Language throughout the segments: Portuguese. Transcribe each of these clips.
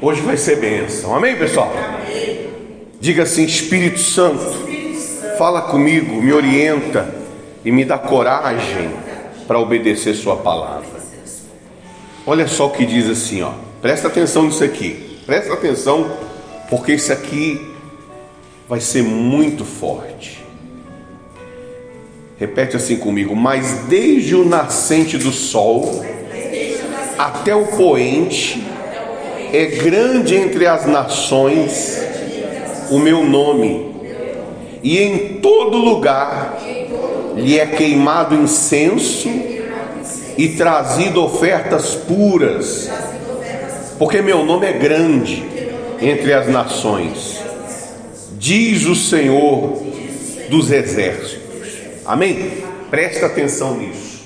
Hoje vai ser bênção. Amém, pessoal? Diga assim: Espírito Santo, fala comigo, me orienta e me dá coragem para obedecer Sua palavra. Olha só o que diz assim, ó. Presta atenção nisso aqui. Presta atenção, porque isso aqui vai ser muito forte. Repete assim comigo: Mas desde o nascente do sol até o poente, é grande entre as nações o meu nome, e em todo lugar lhe é queimado incenso e trazido ofertas puras, porque meu nome é grande entre as nações, diz o Senhor dos exércitos. Amém? Presta atenção nisso.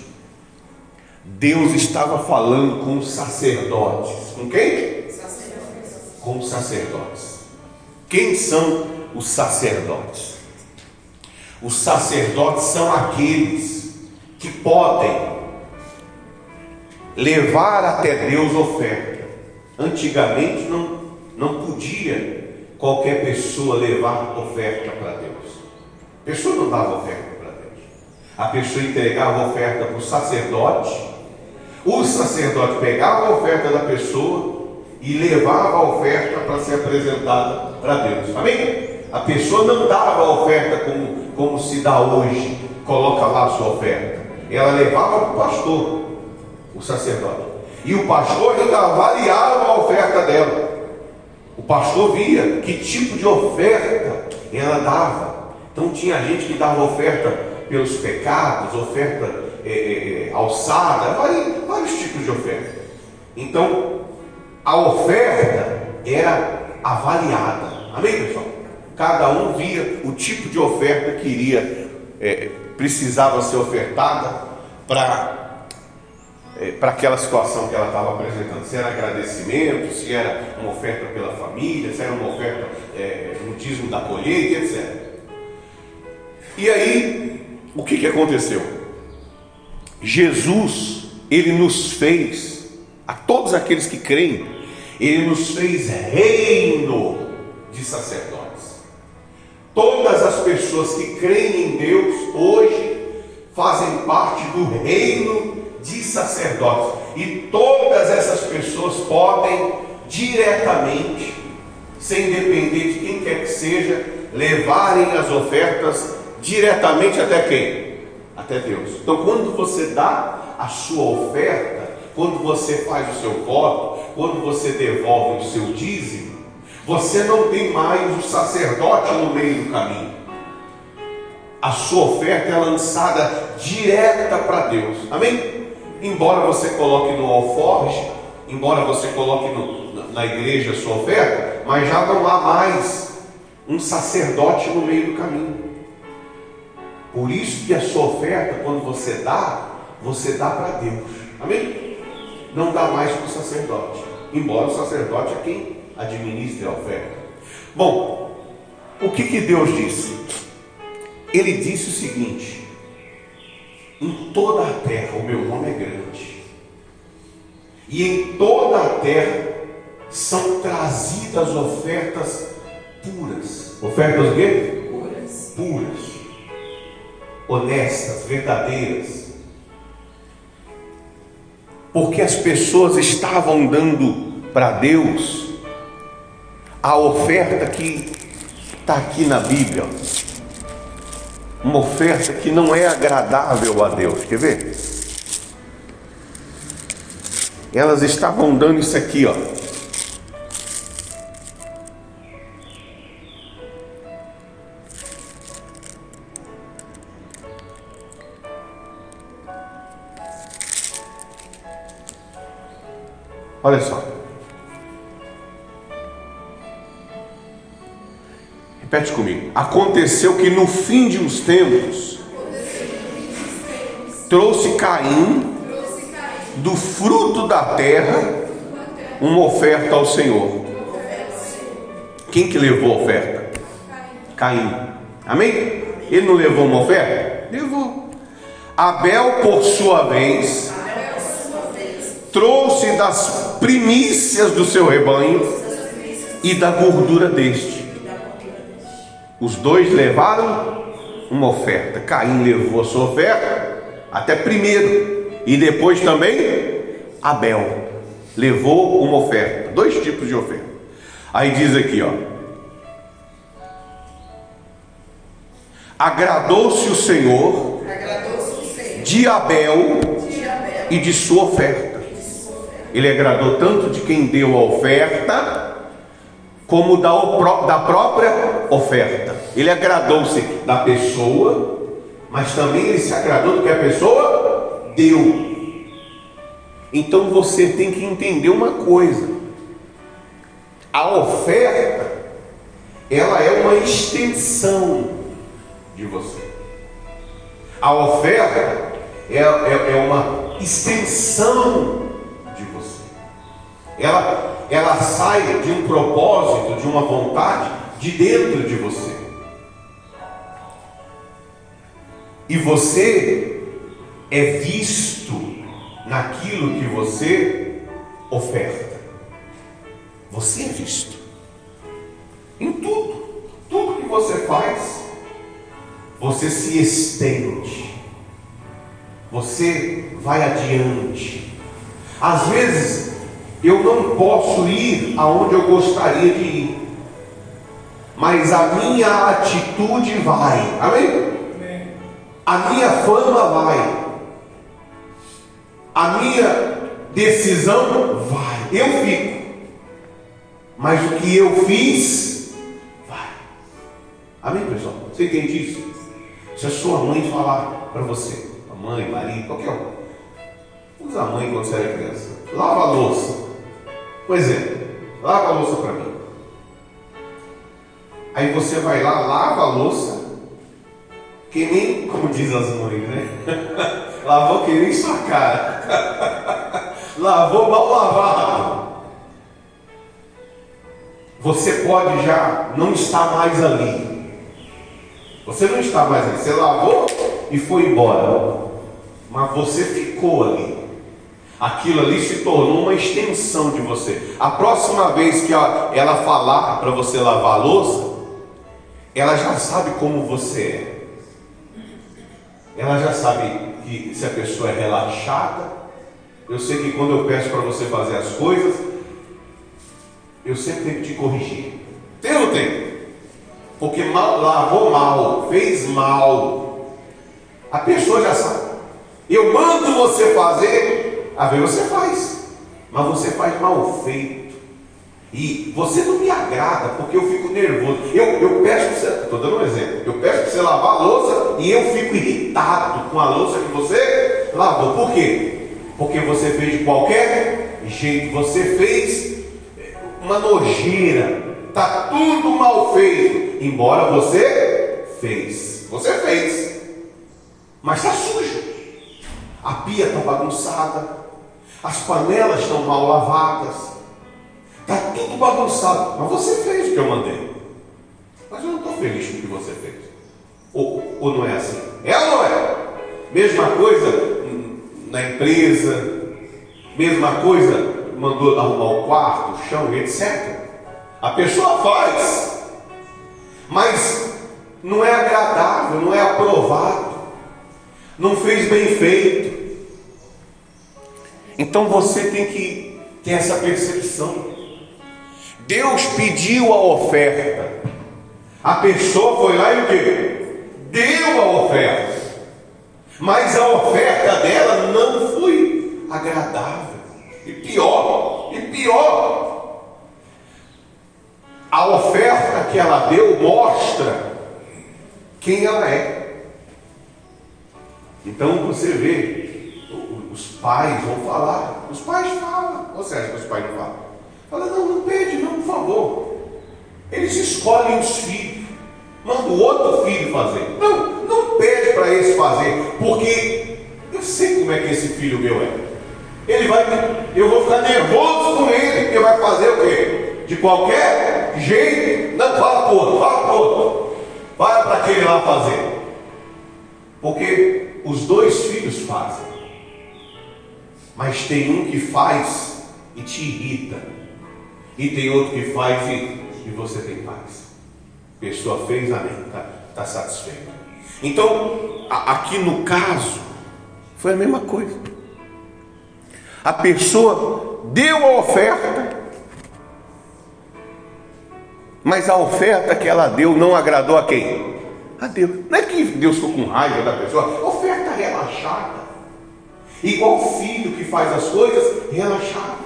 Deus estava falando com os sacerdotes. Com quem? Sacerdotes. Com os sacerdotes. Quem são os sacerdotes? Os sacerdotes são aqueles que podem levar até Deus oferta. Antigamente não, não podia qualquer pessoa levar oferta para Deus. A pessoa não dava oferta para Deus. A pessoa entregava oferta para o sacerdote o sacerdote pegava a oferta da pessoa e levava a oferta para ser apresentada para Deus. Amém? A pessoa não dava a oferta como, como se dá hoje, coloca lá a sua oferta. Ela levava para o pastor, o sacerdote. E o pastor ainda avaliava a oferta dela. O pastor via que tipo de oferta ela dava. Então tinha gente que dava oferta pelos pecados, oferta é, é, alçada, vários, vários tipos de oferta. Então, a oferta era avaliada. Amém, pessoal? Cada um via o tipo de oferta que iria, é, precisava ser ofertada para é, para aquela situação que ela estava apresentando, se era agradecimento, se era uma oferta pela família, se era uma oferta é, no dízimo da colheita, etc. E aí, o que, que aconteceu? Jesus, ele nos fez, a todos aqueles que creem, ele nos fez reino de sacerdotes. Todas as pessoas que creem em Deus hoje fazem parte do reino de sacerdotes. E todas essas pessoas podem diretamente, sem depender de quem quer que seja, levarem as ofertas diretamente até quem? até Deus. Então, quando você dá a sua oferta, quando você faz o seu voto, quando você devolve o seu dízimo, você não tem mais o sacerdote no meio do caminho. A sua oferta é lançada direta para Deus. Amém? Embora você coloque no alforge, embora você coloque no, na igreja a sua oferta, mas já não há mais um sacerdote no meio do caminho. Por isso que a sua oferta, quando você dá, você dá para Deus. Amém? Não dá mais para o sacerdote. Embora o sacerdote é quem administre a oferta. Bom, o que, que Deus disse? Ele disse o seguinte: em toda a terra o meu nome é grande, e em toda a terra são trazidas ofertas puras. Ofertas o quê? Puras. Puras honestas, verdadeiras. Porque as pessoas estavam dando para Deus a oferta que está aqui na Bíblia. Uma oferta que não é agradável a Deus. Quer ver? Elas estavam dando isso aqui, ó. Olha só. Repete comigo. Aconteceu que no fim de uns tempos trouxe Caim do fruto da terra uma oferta ao Senhor. Quem que levou a oferta? Caim. Amém? Ele não levou uma oferta? Levou. Abel, por sua vez, trouxe das primícias do seu rebanho e da gordura deste. Os dois levaram uma oferta. Caim levou a sua oferta até primeiro e depois também Abel levou uma oferta, dois tipos de oferta. Aí diz aqui, ó. Agradou-se o Senhor, de Abel, e de sua oferta. Ele agradou tanto de quem deu a oferta, como da, da própria oferta. Ele agradou-se da pessoa, mas também ele se agradou do que a pessoa deu. Então você tem que entender uma coisa: a oferta, ela é uma extensão de você. A oferta é, é, é uma extensão. Ela, ela sai de um propósito, de uma vontade de dentro de você. E você é visto naquilo que você oferta. Você é visto. Em tudo, tudo que você faz, você se estende. Você vai adiante. Às vezes, eu não posso ir aonde eu gostaria de ir, mas a minha atitude vai. Amém? A minha fama vai a minha decisão vai, eu fico. Mas o que eu fiz, vai. Amém, pessoal? Você entende isso? Se a sua mãe falar para você, a mãe, marido, qualquer um, usa a mãe quando você era criança, lava a louça. Por exemplo, lava a louça para mim. Aí você vai lá, lava a louça, que nem, como diz as mães, né? Lavou que nem sua cara. Lavou mal lavado. Você pode já não estar mais ali. Você não está mais ali. Você lavou e foi embora. Mas você ficou ali. Aquilo ali se tornou uma extensão de você. A próxima vez que ela falar para você lavar a louça, ela já sabe como você é. Ela já sabe que se a pessoa é relaxada, eu sei que quando eu peço para você fazer as coisas, eu sempre tenho que te corrigir. Tem ou tem? Porque mal, lavou mal, fez mal. A pessoa já sabe. Eu mando você fazer, a ver você faz. Mas você faz mal feito. E você não me agrada porque eu fico nervoso. Eu, eu peço para você, estou dando um exemplo, eu peço para você lavar a louça e eu fico irritado com a louça que você lavou. Por quê? Porque você fez de qualquer jeito, você fez uma nojeira, está tudo mal feito, embora você fez. Você fez, mas está sujo. A pia está bagunçada, as panelas estão mal lavadas. Está tudo bagunçado. Mas você fez o que eu mandei. Mas eu não estou feliz com o que você fez. Ou, ou não é assim? É ou não é? Mesma coisa na empresa, mesma coisa mandou arrumar o quarto, o chão, etc. A pessoa faz, mas não é agradável, não é aprovado, não fez bem feito. Então você tem que ter essa percepção. Deus pediu a oferta. A pessoa foi lá e o quê? Deu a oferta. Mas a oferta dela não foi agradável. E pior, e pior. A oferta que ela deu mostra quem ela é. Então você vê, os pais vão falar, os pais falam, ou seja, os pais não falam. Fala, não, não pede, não, por favor. Eles escolhem os filhos. Manda o outro filho fazer. Não, não pede para esse fazer, porque eu sei como é que esse filho meu é. Ele vai, eu vou ficar nervoso com ele, porque vai fazer o quê? De qualquer jeito. Não, fala por outro, fala por outro. Vai para aquele lá fazer. Porque os dois filhos fazem. Mas tem um que faz e te irrita. E tem outro que faz e, e você tem paz. Pessoa fez, amém, está tá satisfeito. Então, a, aqui no caso, foi a mesma coisa. A pessoa deu a oferta, mas a oferta que ela deu não agradou a quem? A Deus. Não é que Deus ficou com raiva da pessoa, oferta. Igual o filho que faz as coisas relaxado.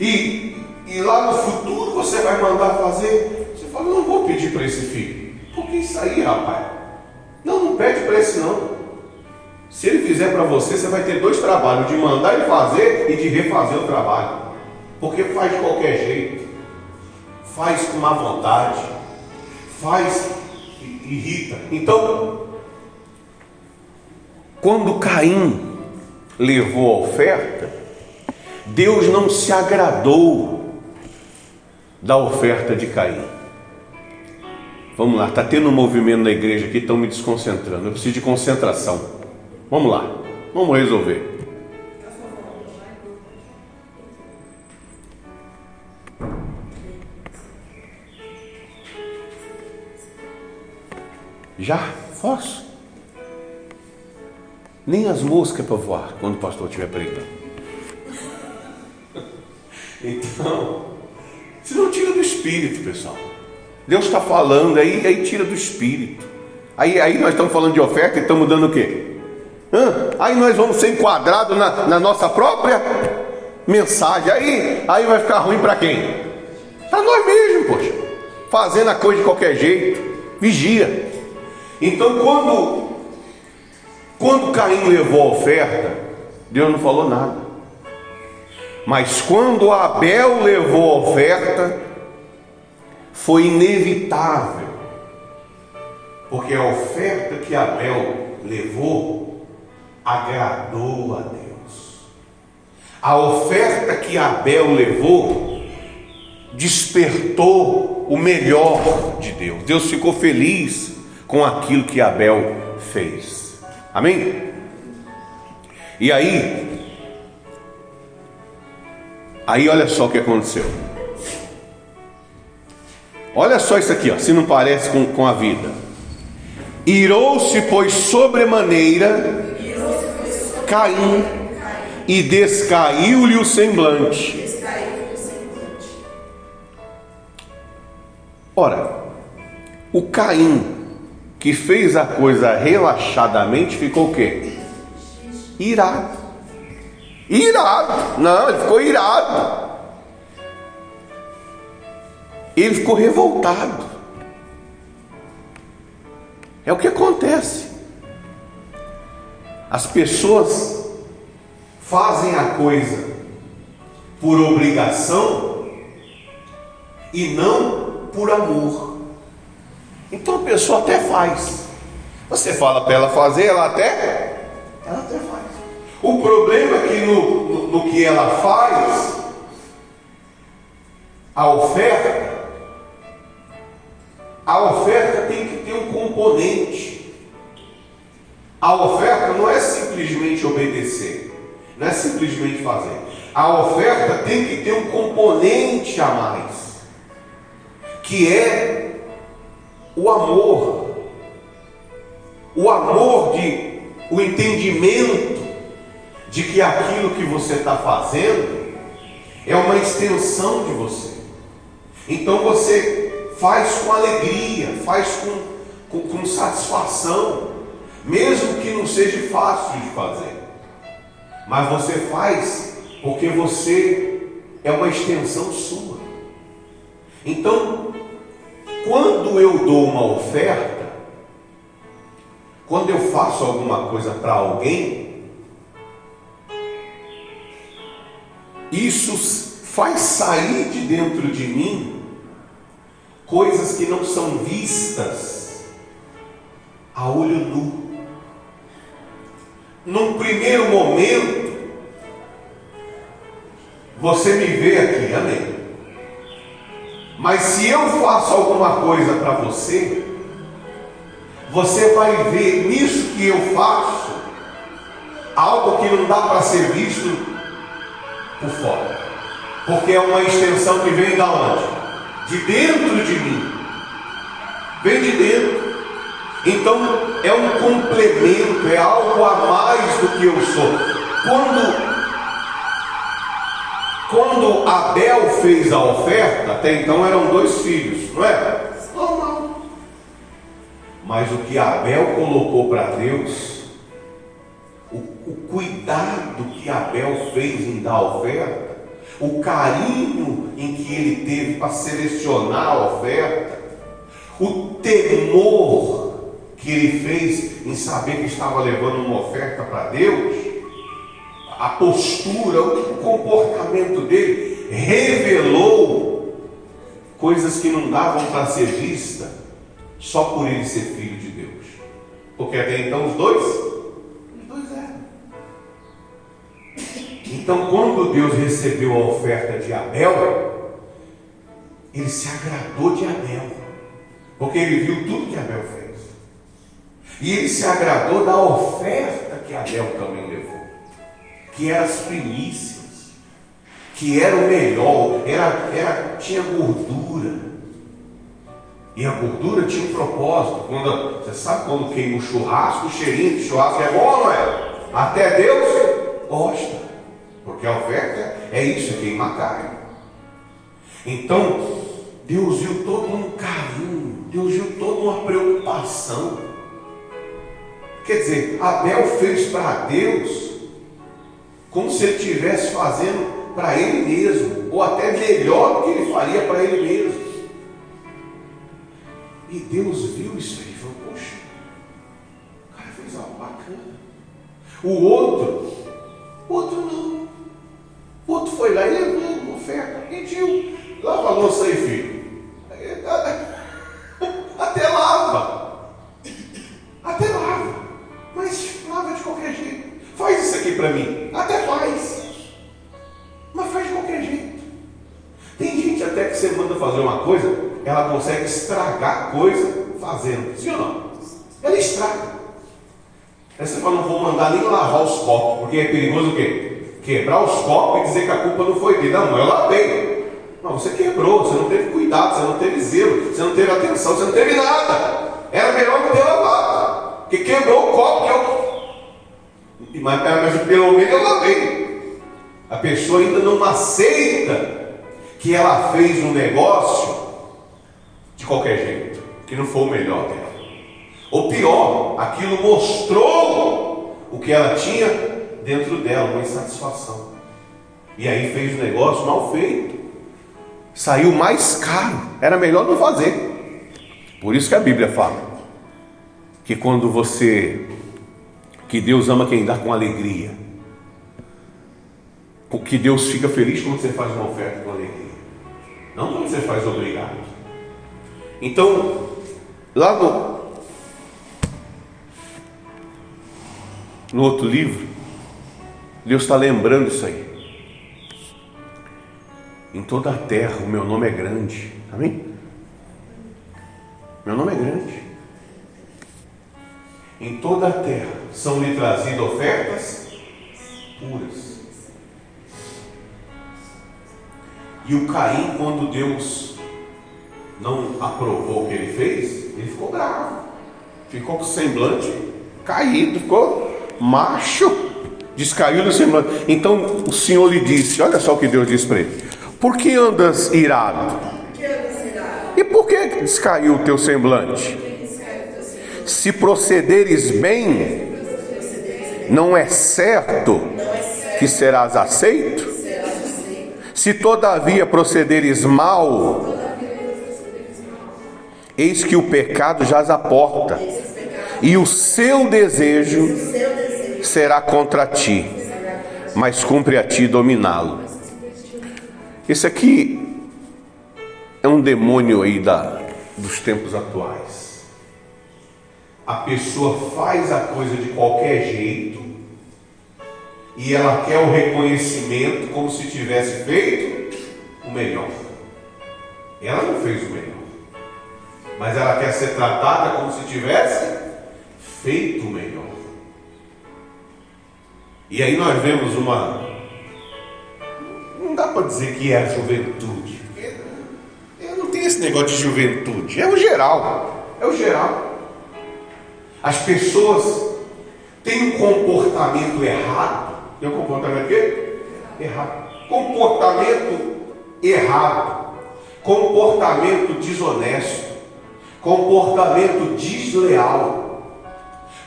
E, e lá no futuro você vai mandar fazer. Você fala, não vou pedir para esse filho. Por que isso aí, rapaz? Não, não pede para esse não. Se ele fizer para você, você vai ter dois trabalhos: de mandar ele fazer e de refazer o trabalho. Porque faz de qualquer jeito, faz com má vontade, faz irrita. Então, quando Caim levou a oferta, Deus não se agradou da oferta de Caim. Vamos lá, está tendo um movimento na igreja que estão me desconcentrando. Eu preciso de concentração. Vamos lá, vamos resolver. Já? Posso? Nem as moscas para voar quando o pastor estiver pregando. Então, se não tira do espírito, pessoal. Deus está falando aí, aí tira do espírito. Aí, aí nós estamos falando de oferta e estamos dando o quê? Hã? Aí nós vamos ser enquadrados na, na nossa própria mensagem. Aí, aí vai ficar ruim para quem? Para nós mesmos, poxa. Fazendo a coisa de qualquer jeito. Vigia. Então, quando, quando Caim levou a oferta, Deus não falou nada. Mas quando Abel levou a oferta, foi inevitável, porque a oferta que Abel levou agradou a Deus. A oferta que Abel levou despertou o melhor de Deus. Deus ficou feliz com aquilo que Abel fez. Amém? E aí, aí olha só o que aconteceu. Olha só isso aqui, ó, se não parece com, com a vida. Irou-se, pois, sobremaneira Caim e descaiu-lhe o semblante. Ora, o Caim que fez a coisa relaxadamente, ficou o quê? Irado. Irado. Não, ele ficou irado. Ele ficou revoltado. É o que acontece. As pessoas fazem a coisa por obrigação e não por amor. Então a pessoa até faz. Você fala para ela fazer, ela até, ela até faz. O problema é que no, no, no que ela faz, a oferta, a oferta tem que ter um componente. A oferta não é simplesmente obedecer, não é simplesmente fazer. A oferta tem que ter um componente a mais, que é o amor, o amor de, o entendimento de que aquilo que você está fazendo é uma extensão de você. Então você faz com alegria, faz com, com, com satisfação, mesmo que não seja fácil de fazer. Mas você faz porque você é uma extensão sua. Então, quando eu dou uma oferta, quando eu faço alguma coisa para alguém, isso faz sair de dentro de mim coisas que não são vistas a olho nu. Num primeiro momento, você me vê aqui, amém. Mas se eu faço alguma coisa para você, você vai ver nisso que eu faço algo que não dá para ser visto por fora. Porque é uma extensão que vem da onde? De dentro de mim. Vem de dentro. Então é um complemento, é algo a mais do que eu sou. Quando quando Abel fez a oferta, até então eram dois filhos, não é? Normal. Mas o que Abel colocou para Deus, o, o cuidado que Abel fez em dar a oferta, o carinho em que ele teve para selecionar a oferta, o temor que ele fez em saber que estava levando uma oferta para Deus, a postura, o comportamento dele revelou coisas que não davam para ser vista só por ele ser filho de Deus. Porque até então os dois, os dois eram. Então, quando Deus recebeu a oferta de Abel, ele se agradou de Abel, porque ele viu tudo que Abel fez. E ele se agradou da oferta que Abel também que eram as primícias, que era o melhor, era, era, tinha gordura. E a gordura tinha um propósito. Quando, você sabe quando queima o churrasco, o cheirinho de churrasco é bom, não é? Até Deus gosta. Porque a oferta é isso, é queimar carne. Então, Deus viu todo um carinho, Deus viu toda uma preocupação. Quer dizer, Abel fez para Deus como se ele estivesse fazendo para ele mesmo, ou até melhor do que ele faria para ele mesmo. E Deus viu isso aí e falou: Poxa, o cara fez algo bacana. O outro, outro não. O outro foi lá e levou uma oferta, pediu. Lava a louça aí, filho. Até lava. Até lava. Mas lava de qualquer jeito. Faz isso aqui para mim. Até faz. Mas faz de qualquer jeito. Tem gente até que você manda fazer uma coisa, ela consegue estragar a coisa fazendo. Sim ou não? Ela estraga. Aí você fala, não vou mandar nem lavar os copos, porque é perigoso o quê? Quebrar os copos e dizer que a culpa não foi dele. Não, eu lavei. Não, você quebrou, você não teve cuidado, você não teve zelo, você não teve atenção, você não teve nada. Era melhor não ter lavado. Porque quebrou o copo, que é o mas, mas pelo menos eu lavei. A pessoa ainda não aceita que ela fez um negócio de qualquer jeito, que não foi o melhor dela. Ou pior, aquilo mostrou o que ela tinha dentro dela, uma insatisfação. E aí fez o negócio mal feito. Saiu mais caro. Era melhor não fazer. Por isso que a Bíblia fala que quando você que Deus ama quem dá com alegria. Porque Deus fica feliz quando você faz uma oferta com alegria. Não quando você faz obrigado. Então, lá no, no outro livro, Deus está lembrando isso aí. Em toda a terra o meu nome é grande. Amém? Meu nome é grande. Em toda a terra são-lhe trazidas ofertas puras. E o Caim, quando Deus não aprovou o que ele fez, ele ficou bravo, ficou com o semblante caído, ficou macho, descaiu do semblante. Então o Senhor lhe disse: Olha só o que Deus disse para ele: Por que andas irado? E por que descaiu o teu semblante? Se procederes bem, não é certo que serás aceito? Se todavia procederes mal, eis que o pecado jaz à porta, e o seu desejo será contra ti, mas cumpre a ti dominá-lo. Esse aqui é um demônio aí da, dos tempos atuais a pessoa faz a coisa de qualquer jeito e ela quer o reconhecimento como se tivesse feito o melhor. Ela não fez o melhor, mas ela quer ser tratada como se tivesse feito o melhor. E aí nós vemos uma. Não dá para dizer que é a juventude. Eu não tenho esse negócio de juventude. É o geral. É o geral. As pessoas têm um comportamento errado. Tem um comportamento quê? Errado. Comportamento errado. Comportamento desonesto. Comportamento desleal.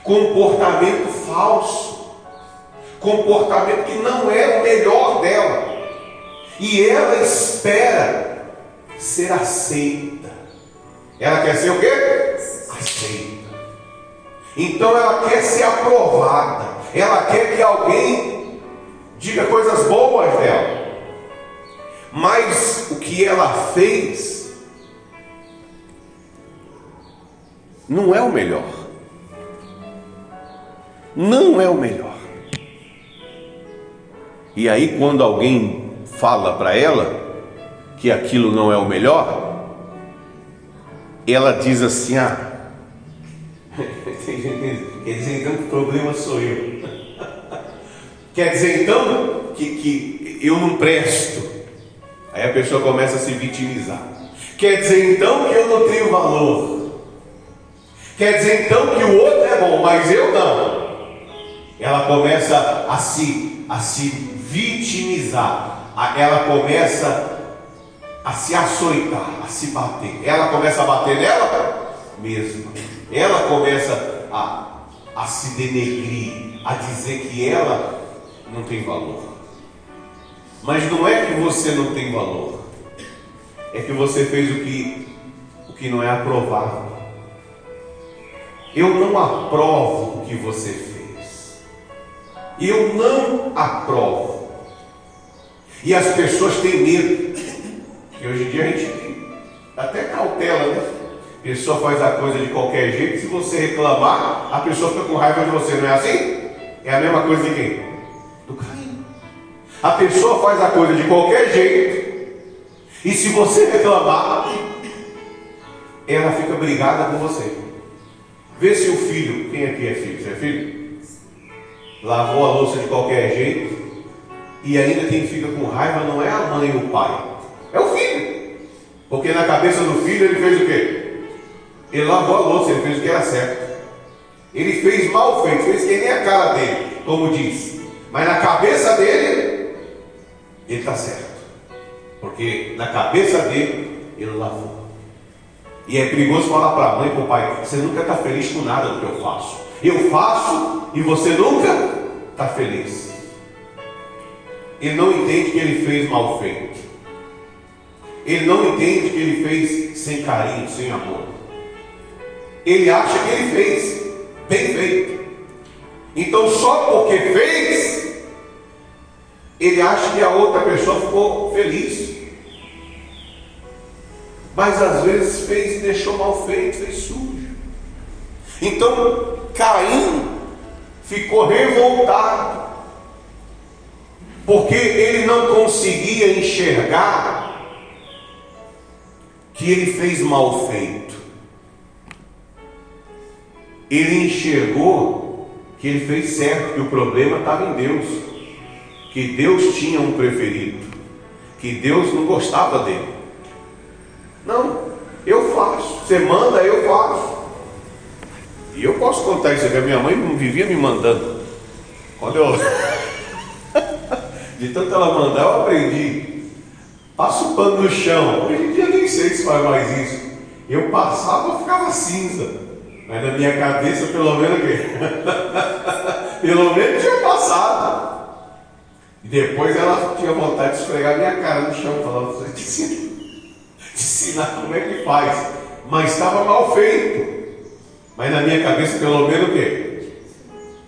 Comportamento falso comportamento que não é o melhor dela. E ela espera ser aceita. Ela quer ser o quê? Aceita. Então ela quer ser aprovada. Ela quer que alguém diga coisas boas dela. Mas o que ela fez não é o melhor. Não é o melhor. E aí, quando alguém fala para ela que aquilo não é o melhor, ela diz assim: Ah, problema sou eu. quer dizer então que, que eu não presto. Aí a pessoa começa a se vitimizar. Quer dizer então que eu não tenho valor. Quer dizer então que o outro é bom, mas eu não. Ela começa a se, a se vitimizar. Ela começa a se açoitar, a se bater. Ela começa a bater nela mesma. Ela começa a, a se denegrir, a dizer que ela não tem valor. Mas não é que você não tem valor, é que você fez o que, o que não é aprovável. Eu não aprovo o que você fez. Eu não aprovo. E as pessoas têm medo. E hoje em dia a gente até cautela, né? A pessoa faz a coisa de qualquer jeito, se você reclamar, a pessoa fica com raiva de você, não é assim? É a mesma coisa de quem? Do Caim. A pessoa faz a coisa de qualquer jeito, e se você reclamar, ela fica brigada com você. Vê se o filho, quem aqui é filho? Você é filho? Lavou a louça de qualquer jeito, e ainda quem fica com raiva não é a mãe ou o pai, é o filho. Porque na cabeça do filho ele fez o quê? Ele lavou a louça, ele fez o que era certo. Ele fez mal feito, fez que nem a cara dele, como diz. Mas na cabeça dele, ele está certo. Porque na cabeça dele, ele lavou. E é perigoso falar para a mãe e para o pai: você nunca está feliz com nada do que eu faço. Eu faço e você nunca está feliz ele não entende que ele fez mal feito. Ele não entende que ele fez sem carinho, sem amor. Ele acha que ele fez bem feito. Então, só porque fez, ele acha que a outra pessoa ficou feliz. Mas às vezes fez e deixou mal feito, fez sujo. Então, Caim ficou revoltado porque ele não conseguia enxergar que ele fez mal feito. Ele enxergou que ele fez certo, que o problema estava em Deus, que Deus tinha um preferido, que Deus não gostava dele. Não, eu faço, você manda, eu faço. E eu posso contar isso aqui, a minha mãe não vivia me mandando. Eu de tanto ela mandar, eu aprendi. Passa o pano no chão. Hoje em dia nem sei se faz mais isso. Eu passava, ficava cinza. Mas na minha cabeça, pelo menos, pelo menos tinha passado. E depois ela tinha vontade de esfregar minha cara no chão, falando, te ensinar, te ensinar como é que faz. Mas estava mal feito. Mas na minha cabeça, pelo menos o quê?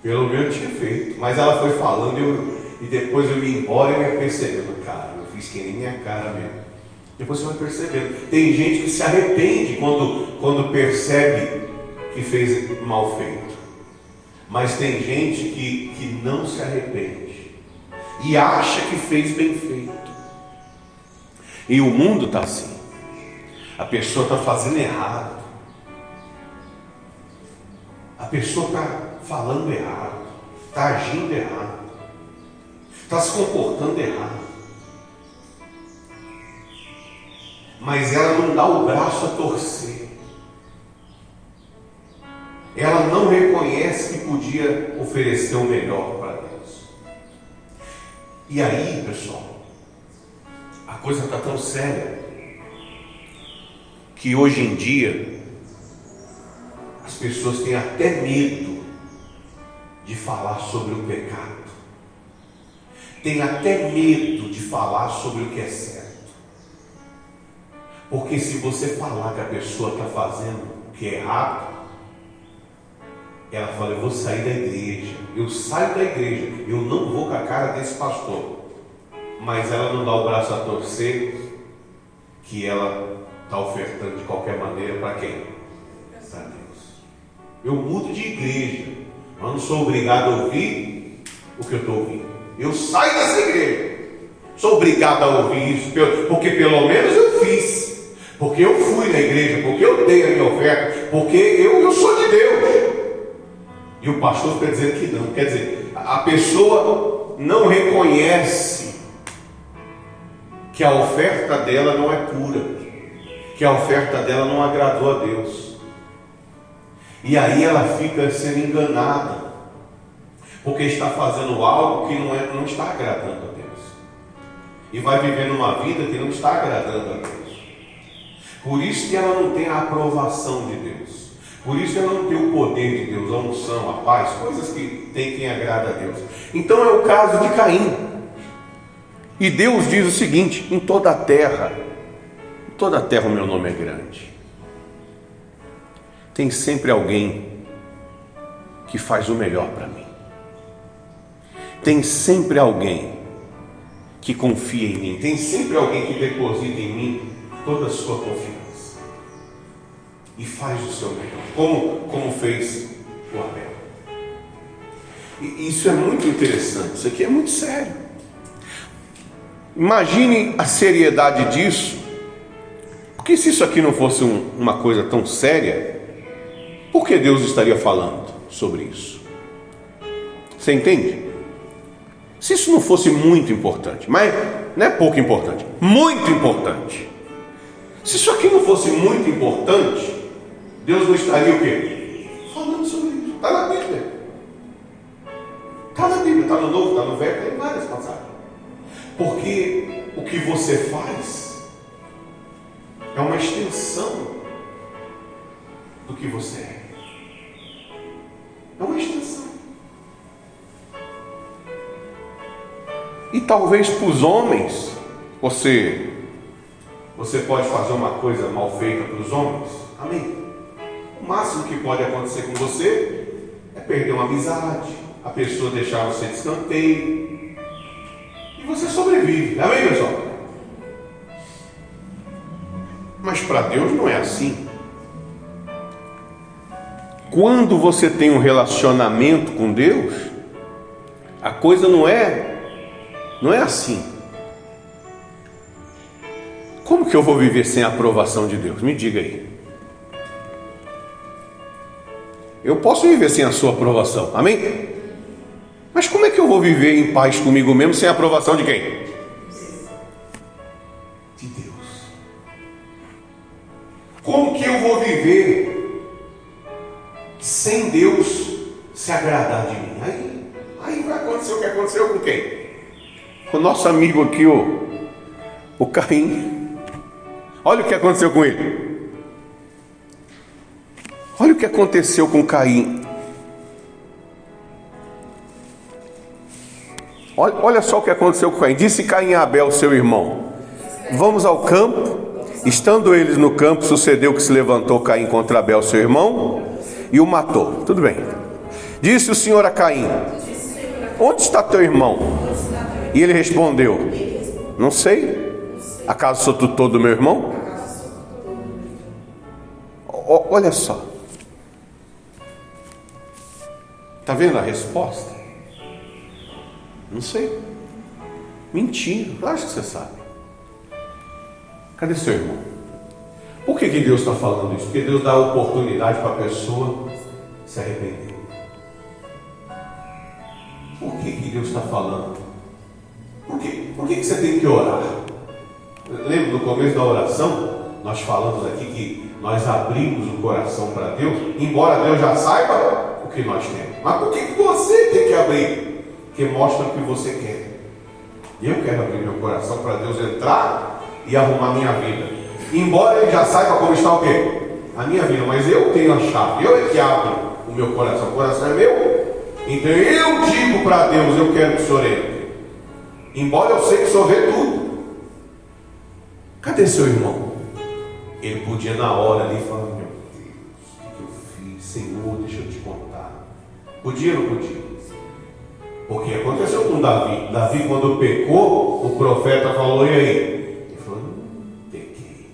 Pelo menos tinha feito. Mas ela foi falando, eu, e depois eu ia embora e ia percebendo, cara, eu fiz que nem minha cara mesmo. Depois você vai percebendo. Tem gente que se arrepende quando, quando percebe que fez mal feito. Mas tem gente que, que não se arrepende e acha que fez bem feito. E o mundo está assim. A pessoa está fazendo errado. A pessoa está falando errado, está agindo errado está se comportando errado. mas ela não dá o braço a torcer. Ela não reconhece que podia oferecer o melhor para Deus. E aí, pessoal, a coisa está tão séria que hoje em dia as pessoas têm até medo de falar sobre o pecado, têm até medo de falar sobre o que é certo. Porque se você falar que a pessoa está fazendo o que é errado, ela fala, eu vou sair da igreja, eu saio da igreja, eu não vou com a cara desse pastor. Mas ela não dá o braço a torcer que ela está ofertando de qualquer maneira para quem? Para Deus. Eu mudo de igreja, mas não sou obrigado a ouvir o que eu estou ouvindo. Eu saio dessa igreja. Sou obrigado a ouvir isso, porque pelo menos eu fiz. Porque eu fui na igreja, porque eu dei a minha oferta, porque eu, eu sou de Deus. E o pastor está dizendo que não. Quer dizer, a pessoa não reconhece que a oferta dela não é pura, que a oferta dela não agradou a Deus. E aí ela fica sendo enganada, porque está fazendo algo que não, é, não está agradando a Deus. E vai vivendo uma vida que não está agradando a Deus. Por isso que ela não tem a aprovação de Deus. Por isso ela não tem o poder de Deus, a unção, a paz, coisas que tem quem agrada a Deus. Então é o caso de Caim. E Deus diz o seguinte: em toda a terra, em toda a terra o meu nome é grande. Tem sempre alguém que faz o melhor para mim. Tem sempre alguém que confia em mim. Tem sempre alguém que deposita em mim toda a sua confiança e faz o seu melhor, como, como fez o Abel. E isso é muito interessante, isso aqui é muito sério. Imagine a seriedade disso, porque se isso aqui não fosse um, uma coisa tão séria, por que Deus estaria falando sobre isso? Você entende? Se isso não fosse muito importante, mas não é pouco importante, muito importante. Se isso aqui não fosse muito importante, Deus não estaria o quê? Falando sobre isso. Está na Bíblia. Está na Bíblia, está no Novo, está no Velho, tem várias passagens. Porque o que você faz é uma extensão do que você é. É uma extensão. E talvez para os homens, você você pode fazer uma coisa mal feita para os homens? Amém. O máximo que pode acontecer com você é perder uma amizade, a pessoa deixar você de escanteio. E você sobrevive. Amém, pessoal? Mas para Deus não é assim. Quando você tem um relacionamento com Deus, a coisa não é não é assim. Como que eu vou viver sem a aprovação de Deus? Me diga aí. Eu posso viver sem a sua aprovação, amém? Mas como é que eu vou viver em paz comigo mesmo sem a aprovação de quem? De Deus. Como que eu vou viver sem Deus se agradar de mim? Aí, aí vai acontecer o que aconteceu com quem? Com o nosso amigo aqui, o, o Caim. Olha o que aconteceu com ele. Olha o que aconteceu com Caim. Olha, olha só o que aconteceu com Caim. Disse Caim a Abel, seu irmão: Vamos ao campo. Estando eles no campo, sucedeu que se levantou Caim contra Abel, seu irmão, e o matou. Tudo bem. Disse o Senhor a Caim: Onde está teu irmão? E ele respondeu: Não sei. Acaso sou tutor do meu irmão? Olha só. Está vendo a resposta? Não sei. Mentindo. Acho que você sabe. Cadê seu irmão? Por que, que Deus está falando isso? Porque Deus dá oportunidade para a pessoa se arrepender. Por que, que Deus está falando? Por, quê? Por que, que você tem que orar? Lembra no começo da oração? Nós falamos aqui que nós abrimos o coração para Deus, embora Deus já saiba o que nós temos. Mas por que você tem que abrir? Porque mostra o que você quer. Eu quero abrir meu coração para Deus entrar e arrumar minha vida. Embora Ele já saiba como está o quê? A minha vida, mas eu tenho a chave, eu é que abro o meu coração. O coração é meu. Então eu digo para Deus, eu quero que o Senhor entre. Embora eu sei que o Senhor vê tudo. Cadê seu irmão? Ele podia na hora ali falar, meu Deus, o que eu fiz? Senhor, deixa eu. Podia ou não podia? Porque aconteceu com Davi. Davi, quando pecou, o profeta falou, e aí? Ele falou, hum, pequei.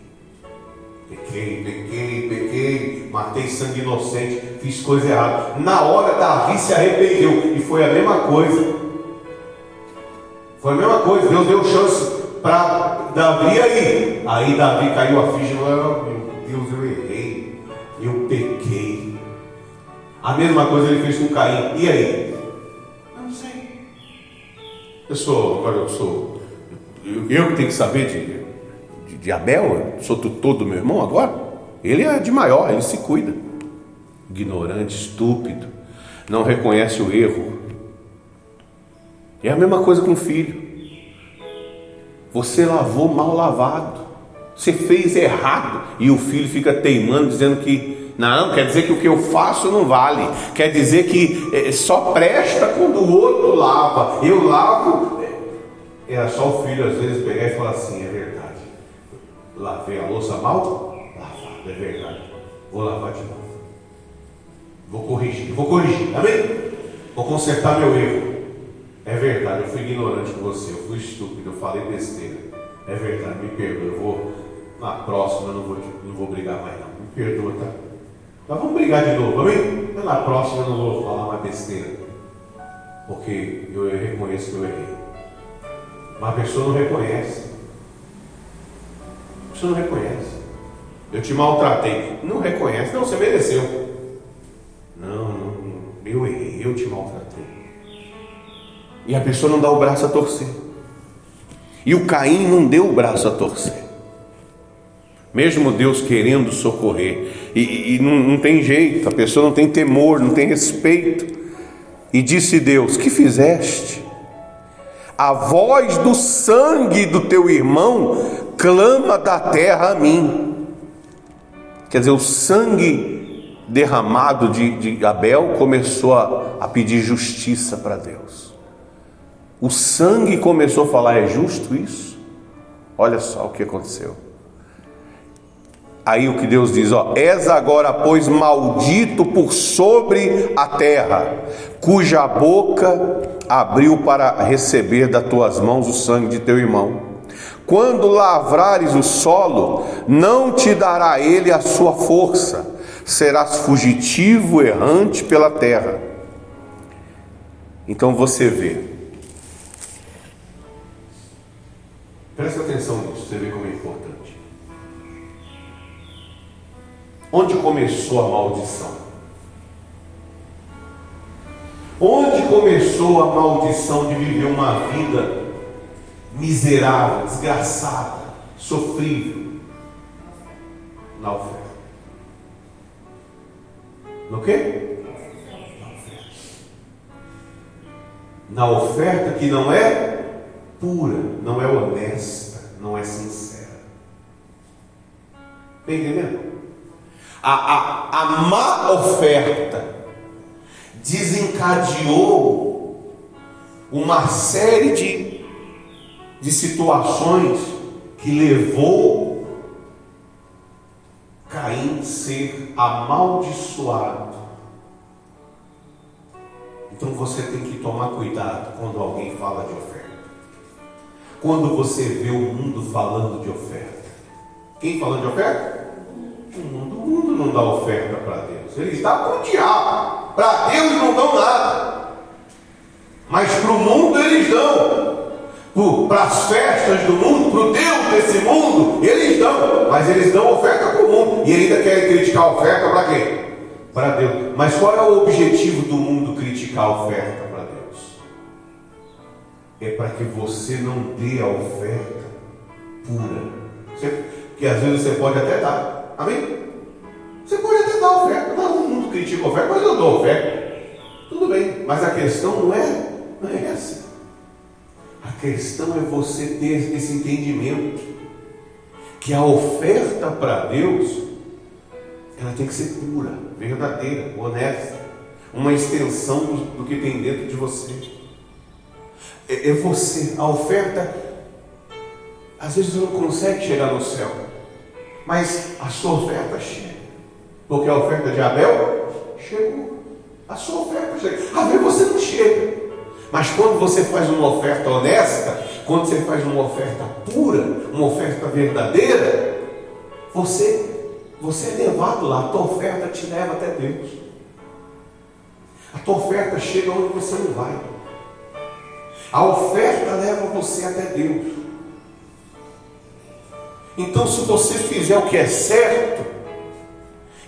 Pequei, pequei, pequei, matei sangue inocente, fiz coisa errada. Na hora, Davi se arrependeu. E foi a mesma coisa. Foi a mesma coisa. Deus deu chance para Davi aí. Aí Davi caiu a ficha e falou: Meu Deus, eu errei, A mesma coisa ele fez com Caim. E aí? Não sei. Eu sou, agora eu sou. Eu, eu que tenho que saber de, de, de Abel, eu sou tutor do meu irmão agora. Ele é de maior, ele se cuida. Ignorante, estúpido, não reconhece o erro. É a mesma coisa com o filho. Você lavou mal lavado. Você fez errado. E o filho fica teimando, dizendo que não, quer dizer que o que eu faço não vale. Quer dizer que é, só presta quando o outro lava. Eu lavo. Era é só o filho às vezes pegar e falar assim: é verdade. Lavei a louça mal? Lavado, é verdade. Vou lavar de novo. Vou corrigir, vou corrigir, amém? Vou consertar meu erro. É verdade, eu fui ignorante com você, eu fui estúpido, eu falei besteira. É verdade, me perdoa, eu vou. Na próxima eu não vou, não vou brigar mais não. Me perdoa, tá? Mas vamos brigar de novo, amém? Mas na próxima eu não vou falar mais besteira. Porque eu reconheço que eu errei. Mas a pessoa não reconhece. A pessoa não reconhece. Eu te maltratei. Não reconhece. Não, você mereceu. Não, não, eu errei, eu te maltratei. E a pessoa não dá o braço a torcer. E o Caim não deu o braço a torcer. Mesmo Deus querendo socorrer. E, e não, não tem jeito, a pessoa não tem temor, não tem respeito. E disse Deus: Que fizeste? A voz do sangue do teu irmão clama da terra a mim. Quer dizer, o sangue derramado de, de Abel começou a, a pedir justiça para Deus. O sangue começou a falar: é justo isso? Olha só o que aconteceu. Aí o que Deus diz, ó, és agora, pois, maldito por sobre a terra, cuja boca abriu para receber das tuas mãos o sangue de teu irmão. Quando lavrares o solo, não te dará ele a sua força, serás fugitivo, errante pela terra. Então você vê, Presta atenção nisso, você vê como Onde começou a maldição? Onde começou a maldição de viver uma vida miserável, desgraçada, sofrível? Na oferta. No quê? Na oferta. Que não é pura, não é honesta, não é sincera. Está entendendo? A, a, a má oferta desencadeou uma série de, de situações que levou Caim a ser amaldiçoado. Então você tem que tomar cuidado quando alguém fala de oferta. Quando você vê o mundo falando de oferta. Quem falando de oferta? O mundo, o mundo não dá oferta para Deus. Eles dão para o diabo. Para Deus não dão nada. Mas para o mundo eles dão. Para as festas do mundo, para o Deus desse mundo, eles dão. Mas eles dão oferta para o mundo. E ainda querem criticar a oferta para quê? Para Deus. Mas qual é o objetivo do mundo criticar a oferta? é para que você não dê a oferta pura. Você, que às vezes você pode até dar. Amém? Você pode até dar oferta. Todo mundo critica a oferta, mas eu dou oferta. Tudo bem, mas a questão não é, não é essa. A questão é você ter esse entendimento que a oferta para Deus ela tem que ser pura, verdadeira, honesta, uma extensão do, que tem dentro de você. É, é você, a oferta, às vezes você não consegue chegar no céu, mas a sua oferta chega, porque a oferta de Abel chegou, a sua oferta chega. A ver você não chega, mas quando você faz uma oferta honesta, quando você faz uma oferta pura, uma oferta verdadeira, você você é levado lá, a tua oferta te leva até Deus. A tua oferta chega onde você não vai. A oferta leva você até Deus. Então, se você fizer o que é certo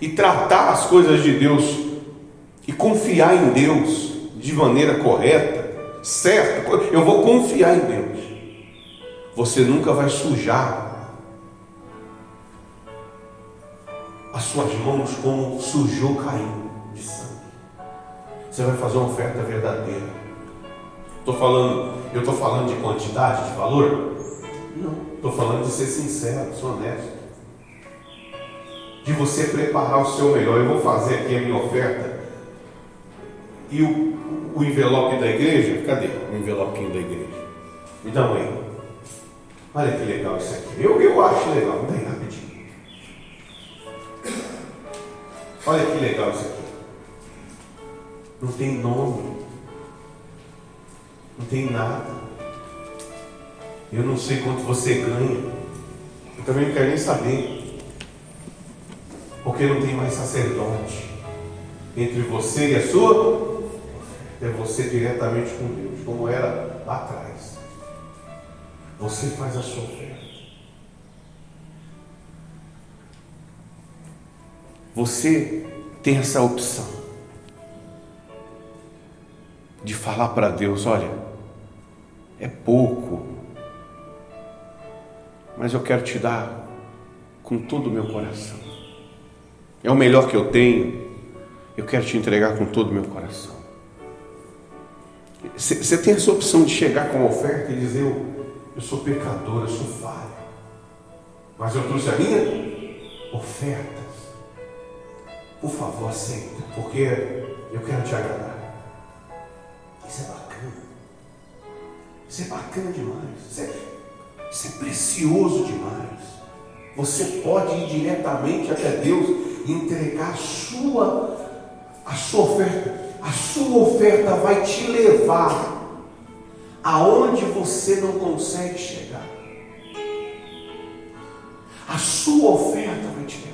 e tratar as coisas de Deus e confiar em Deus de maneira correta, certa, eu vou confiar em Deus. Você nunca vai sujar as suas mãos como sujou Caim de sangue. Você vai fazer uma oferta verdadeira. Estou falando, eu estou falando de quantidade, de valor? Não. Estou falando de ser sincero, ser honesto. De você preparar o seu melhor. Eu vou fazer aqui a minha oferta. E o, o envelope da igreja, cadê o envelopinho da igreja? Me dá um aí. Olha que legal isso aqui. Eu, eu acho legal. Me dá aí rapidinho. Olha que legal isso aqui. Não tem nome. Não tem nada. Eu não sei quanto você ganha. Eu também não quero nem saber. Porque não tem mais sacerdote entre você e a sua. É você diretamente com Deus, como era lá atrás. Você faz a sua oferta. Você tem essa opção de falar para Deus: olha, é pouco, mas eu quero te dar com todo o meu coração. É o melhor que eu tenho, eu quero te entregar com todo o meu coração. Você tem essa opção de chegar com a oferta e dizer: eu, eu sou pecador, eu sou falho, mas eu trouxe a minha oferta por favor, aceita, porque eu quero te agradar. Isso é bacana. Isso é bacana demais. Isso é, isso é precioso demais. Você pode ir diretamente até Deus e entregar a sua, a sua oferta. A sua oferta vai te levar aonde você não consegue chegar. A sua oferta vai te levar.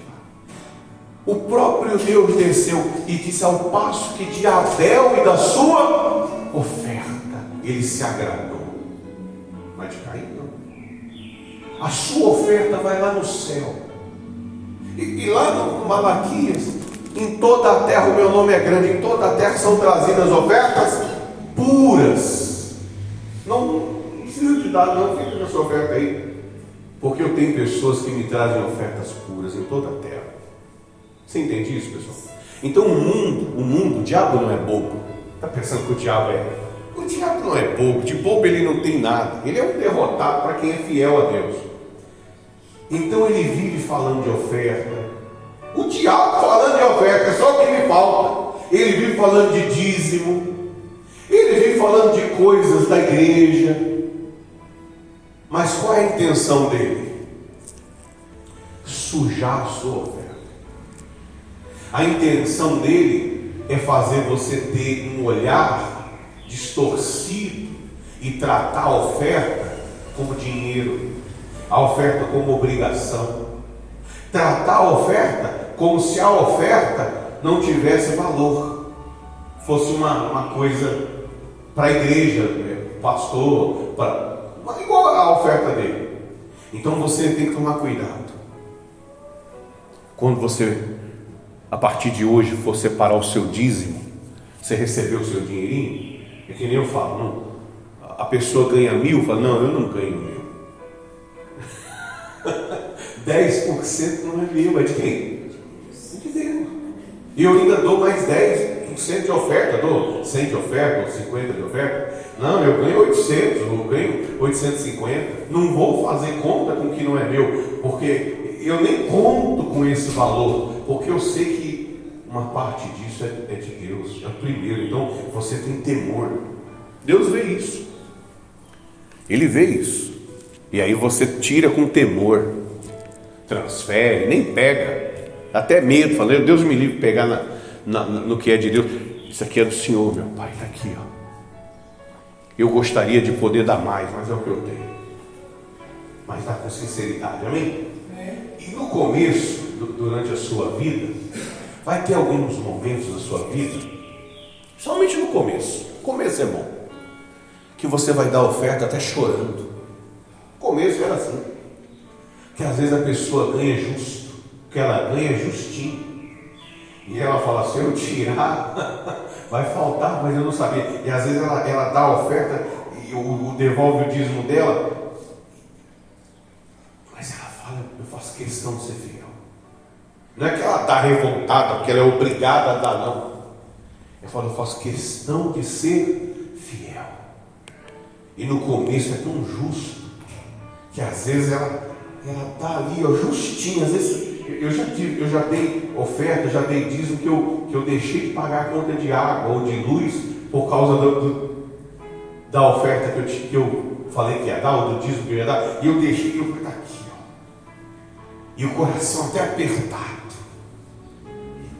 O próprio Deus desceu e disse: ao passo que de Abel e da sua oferta, ele se agradou. Mas de Caim. A sua oferta vai lá no céu. E, e lá no Malaquias, em toda a terra o meu nome é grande, em toda a terra são trazidas ofertas puras. Não, não precisa de dar, não, fica na sua oferta aí. Porque eu tenho pessoas que me trazem ofertas puras em toda a terra. Você entende isso, pessoal? Então o mundo, o mundo, o diabo não é bobo. Está pensando que o diabo é? O diabo não é bobo. De bobo ele não tem nada. Ele é um derrotado para quem é fiel a Deus. Então ele vive falando de oferta. O diabo falando de oferta, é só o que me falta. Ele vive falando de dízimo. Ele vive falando de coisas da igreja. Mas qual é a intenção dele? Sujar a sua oferta. A intenção dele é fazer você ter um olhar distorcido e tratar a oferta como dinheiro, a oferta como obrigação, tratar a oferta como se a oferta não tivesse valor, fosse uma, uma coisa para a igreja, né? pastor, para, igual a oferta dele. Então você tem que tomar cuidado. Quando você a partir de hoje for separar o seu dízimo, você recebeu o seu dinheirinho, é que nem eu falo, não. A pessoa ganha mil, fala, não, eu não ganho mil. 10% não é meu, é de quem? De Deus. E eu ainda dou mais 10% de oferta, dou 100 de oferta, ou 50 de oferta. Não, eu ganho 800, eu ganho 850. Não vou fazer conta com o que não é meu, porque eu nem conto com esse valor, porque eu sei que uma parte disso é, é de Deus, é primeiro. Então você tem temor. Deus vê isso. Ele vê isso. E aí você tira com temor, transfere, nem pega, até medo, falando, Deus me livre de pegar na, na, no que é de Deus. Isso aqui é do Senhor, meu Pai, está aqui, ó. Eu gostaria de poder dar mais, mas é o que eu tenho. Mas dá com sinceridade, amém? É. E no começo, durante a sua vida, vai ter alguns momentos da sua vida, somente no começo. O começo é bom. Que você vai dar oferta até chorando. Começo era assim. Que às vezes a pessoa ganha justo, que ela ganha justinho. E ela fala, se eu tirar, vai faltar, mas eu não sabia. E às vezes ela, ela dá a oferta e o, o devolve o dízimo dela. Mas ela fala, eu faço questão de ser fiel. Não é que ela está revoltada, porque ela é obrigada a dar, não. Ela fala, eu faço questão de ser fiel. E no começo é tão justo que às vezes ela ela está ali, ó, justinha. Às vezes eu já tive, eu já dei oferta, já dei dízimo que eu, que eu deixei de pagar a conta de água ou de luz por causa do, do, da oferta que eu, que eu falei que ia dar, ou do dízimo que eu ia dar, e eu deixei, eu falei, tá aqui, ó. E o coração até apertado.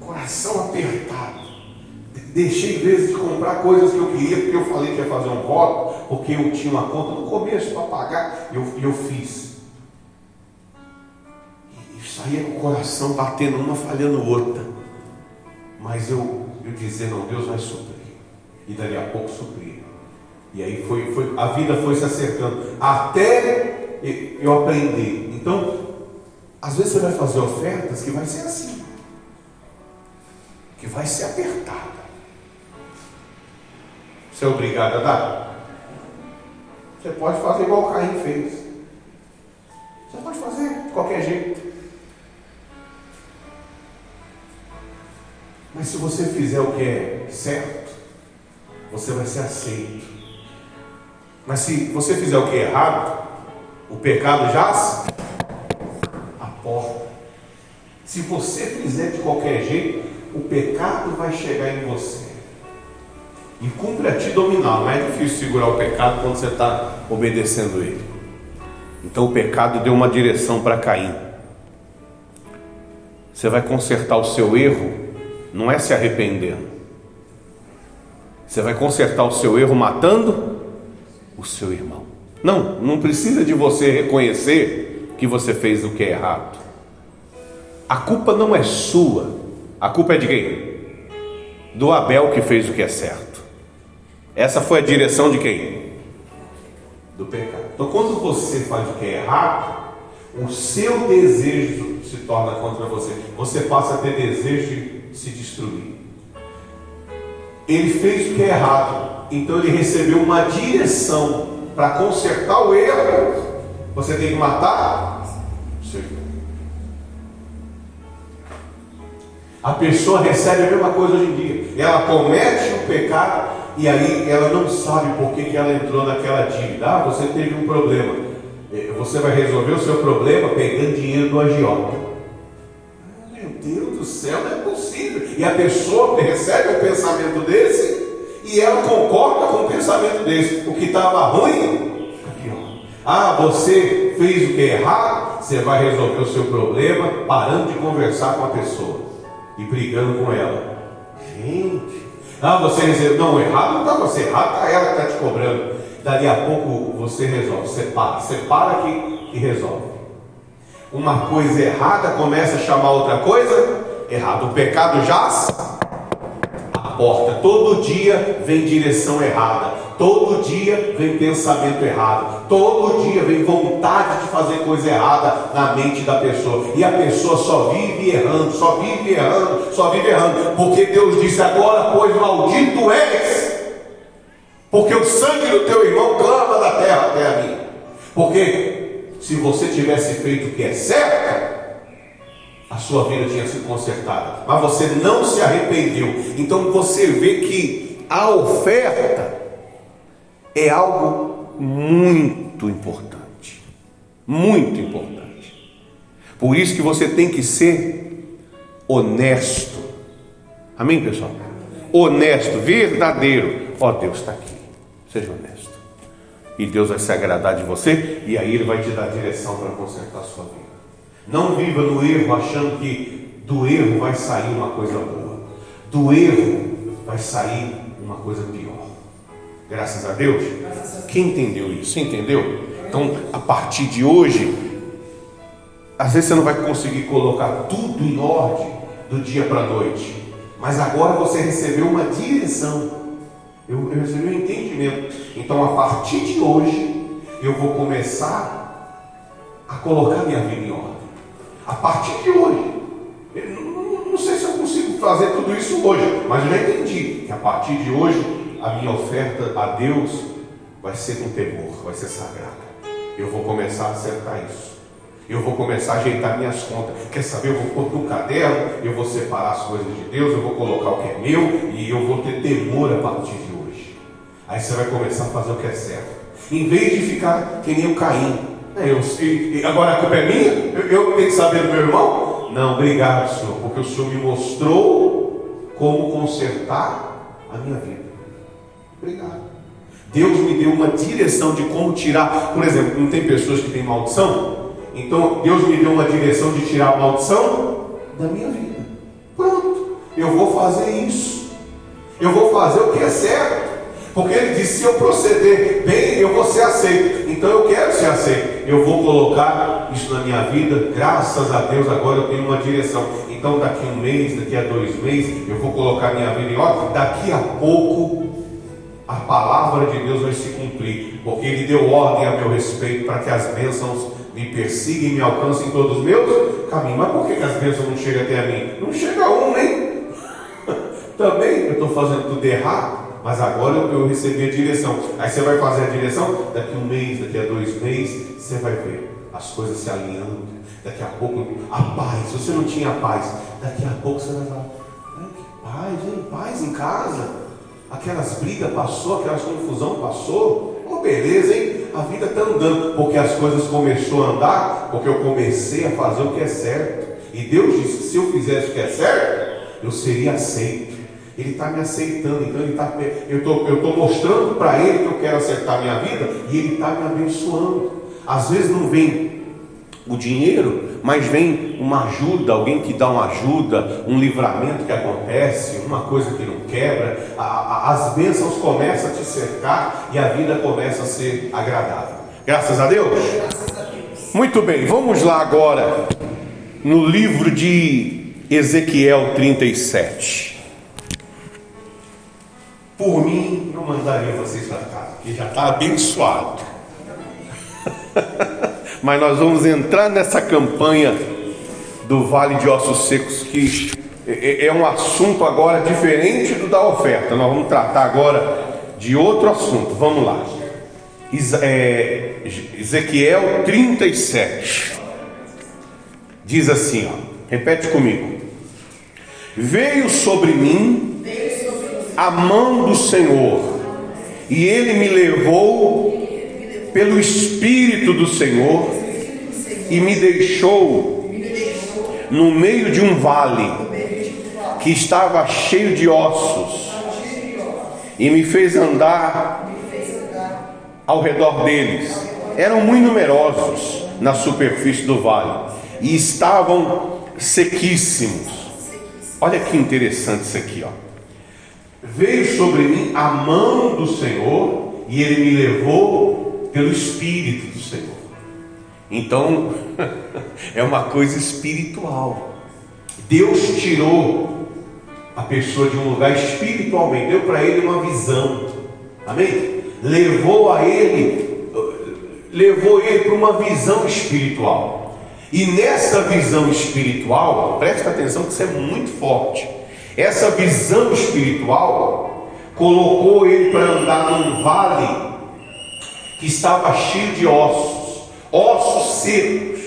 Coração apertado. Deixei vezes de comprar coisas que eu queria, porque eu falei que ia fazer um voto, porque eu tinha uma conta no começo para pagar, e eu, eu fiz. E saía com o coração batendo uma, falhando outra. Mas eu, eu dizer, não, Deus vai suprir. E dali a pouco suprir. E aí foi, foi, a vida foi se acercando. Até eu aprender. Então, às vezes você vai fazer ofertas que vai ser assim. Que vai ser apertada. Você é obrigado a dar? Você pode fazer igual o Caim fez. Você pode fazer de qualquer jeito. Mas se você fizer o que é certo, você vai ser aceito. Mas se você fizer o que é errado, o pecado jaz a porta. Se você fizer de qualquer jeito, o pecado vai chegar em você e cumpre a ti dominar. Não é difícil segurar o pecado quando você está obedecendo ele. Então o pecado deu uma direção para Caim. Você vai consertar o seu erro, não é se arrependendo. Você vai consertar o seu erro matando o seu irmão. Não, não precisa de você reconhecer que você fez o que é errado. A culpa não é sua, a culpa é de quem? Do Abel que fez o que é certo. Essa foi a direção de quem? Do pecado. Então, quando você faz o que é errado, o seu desejo se torna contra você. Você passa a ter desejo de se destruir. Ele fez o que é errado, então ele recebeu uma direção para consertar o erro. Você tem que matar o seu irmão. A pessoa recebe a mesma coisa hoje em dia. Ela comete o pecado e aí ela não sabe por que, que ela entrou naquela dívida. Ah, você teve um problema. É, você vai resolver o seu problema pegando dinheiro do agiota. Meu Deus do céu, não é possível. E a pessoa recebe um pensamento desse e ela concorda com o pensamento desse. O que estava ruim. Ah, você fez o que é errado, você vai resolver o seu problema parando de conversar com a pessoa e brigando com ela. Gente, ah, você resolveu. Não, errado não está você, errado está ela que está te cobrando. Dali a pouco você resolve, separa, separa que, que resolve. Uma coisa errada começa a chamar outra coisa errada. O pecado jaz a porta. Todo dia vem direção errada. Todo dia vem pensamento errado. Todo dia vem vontade de fazer coisa errada na mente da pessoa. E a pessoa só vive errando, só vive errando, só vive errando. Porque Deus disse: agora, pois maldito és. Porque o sangue do teu irmão clama da terra até a mim. Porque se você tivesse feito o que é certo, a sua vida tinha sido consertada. Mas você não se arrependeu. Então você vê que a oferta é algo muito importante. Muito importante. Por isso que você tem que ser honesto. Amém, pessoal? Honesto, verdadeiro. Ó, oh, Deus está aqui. Seja honesto. E Deus vai se agradar de você e aí Ele vai te dar direção para consertar a sua vida. Não viva no erro achando que do erro vai sair uma coisa boa. Do erro vai sair uma coisa pior. Graças a Deus. Quem entendeu isso? entendeu? Então, a partir de hoje, às vezes você não vai conseguir colocar tudo em ordem do dia para a noite. Mas agora você recebeu uma direção. Eu, eu recebi um entendimento. Então, a partir de hoje, eu vou começar a colocar minha vida em ordem. A partir de hoje. Não, não sei se eu consigo fazer tudo isso hoje, mas eu já entendi que a partir de hoje a minha oferta a Deus vai ser com temor, vai ser sagrada. Eu vou começar a acertar isso. Eu vou começar a ajeitar minhas contas. Quer saber? Eu vou pôr no caderno, eu vou separar as coisas de Deus, eu vou colocar o que é meu e eu vou ter temor a partir de hoje. Aí você vai começar a fazer o que é certo. Em vez de ficar que nem o Caim. É, eu, e, agora a culpa é minha? Eu, eu tenho que saber do meu irmão? Não, obrigado, Senhor, porque o Senhor me mostrou como consertar a minha vida. Obrigado. Deus me deu uma direção de como tirar. Por exemplo, não tem pessoas que têm maldição? Então Deus me deu uma direção de tirar a maldição da minha vida. Pronto, eu vou fazer isso. Eu vou fazer o que é certo. Porque ele disse: se eu proceder bem, eu vou ser aceito. Então eu quero ser aceito. Eu vou colocar isso na minha vida. Graças a Deus, agora eu tenho uma direção. Então, daqui um mês, daqui a dois meses, eu vou colocar minha vida em ordem. Daqui a pouco, a palavra de Deus vai se cumprir. Porque Ele deu ordem a meu respeito para que as bênçãos me persiga e me alcance em todos os meus caminhos. Mas por que, as bênçãos não chegam até a mim? Não chega um, nem. Também eu estou fazendo tudo errado, mas agora eu recebi a direção. Aí você vai fazer a direção, daqui um mês, daqui a dois meses, você vai ver as coisas se alinhando. Daqui a pouco, a paz. Se você não tinha paz, daqui a pouco você vai falar: que paz, hein? Paz em casa. Aquelas brigas passou, aquelas confusão passou. Oh, beleza, hein? a vida está andando, porque as coisas começou a andar, porque eu comecei a fazer o que é certo. E Deus disse que se eu fizesse o que é certo, eu seria aceito. Ele está me aceitando, então ele tá, eu tô, estou mostrando para Ele que eu quero acertar minha vida e Ele está me abençoando. Às vezes não vem o dinheiro, mas vem uma ajuda, alguém que dá uma ajuda, um livramento que acontece, uma coisa que não quebra, a, a, as bênçãos começam a te cercar e a vida começa a ser agradável. Graças a Deus. Graças a Deus. Muito bem, vamos lá agora no livro de Ezequiel 37. Por mim, eu mandaria vocês para casa, que já está abençoado. mas nós vamos entrar nessa campanha do Vale de Ossos Secos, que é, é um assunto agora diferente do da oferta. Nós vamos tratar agora de outro assunto. Vamos lá. É, Ezequiel 37 diz assim: ó, repete comigo. Veio sobre mim a mão do Senhor, e ele me levou pelo Espírito do Senhor e me deixou no meio de um vale que estava cheio de ossos e me fez andar ao redor deles. Eram muito numerosos na superfície do vale e estavam sequíssimos. Olha que interessante isso aqui, ó. Veio sobre mim a mão do Senhor e ele me levou pelo Espírito do Senhor. Então, é uma coisa espiritual. Deus tirou a pessoa de um lugar espiritualmente, deu para ele uma visão. Amém? Levou a ele, levou ele para uma visão espiritual. E nessa visão espiritual, presta atenção que isso é muito forte. Essa visão espiritual colocou ele para andar num vale que estava cheio de ossos. ossos secos.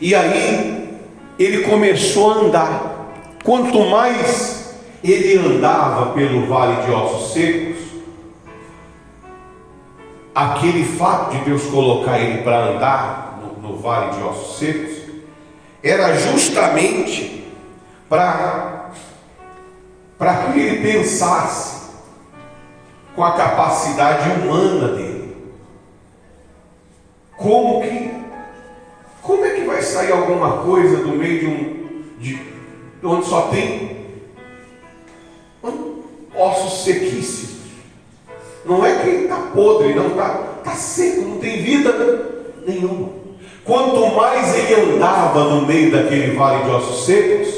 E aí ele começou a andar. Quanto mais ele andava pelo vale de ossos secos, aquele fato de Deus colocar ele para andar no, no, vale de ossos secos, era justamente para para que ele pensasse com a capacidade humana dele. Como que como é que vai sair alguma coisa do meio de um de onde só tem ossos sequíssimos? Não é que está podre, não está tá seco, não tem vida nenhuma. Quanto mais ele andava no meio daquele vale de ossos secos,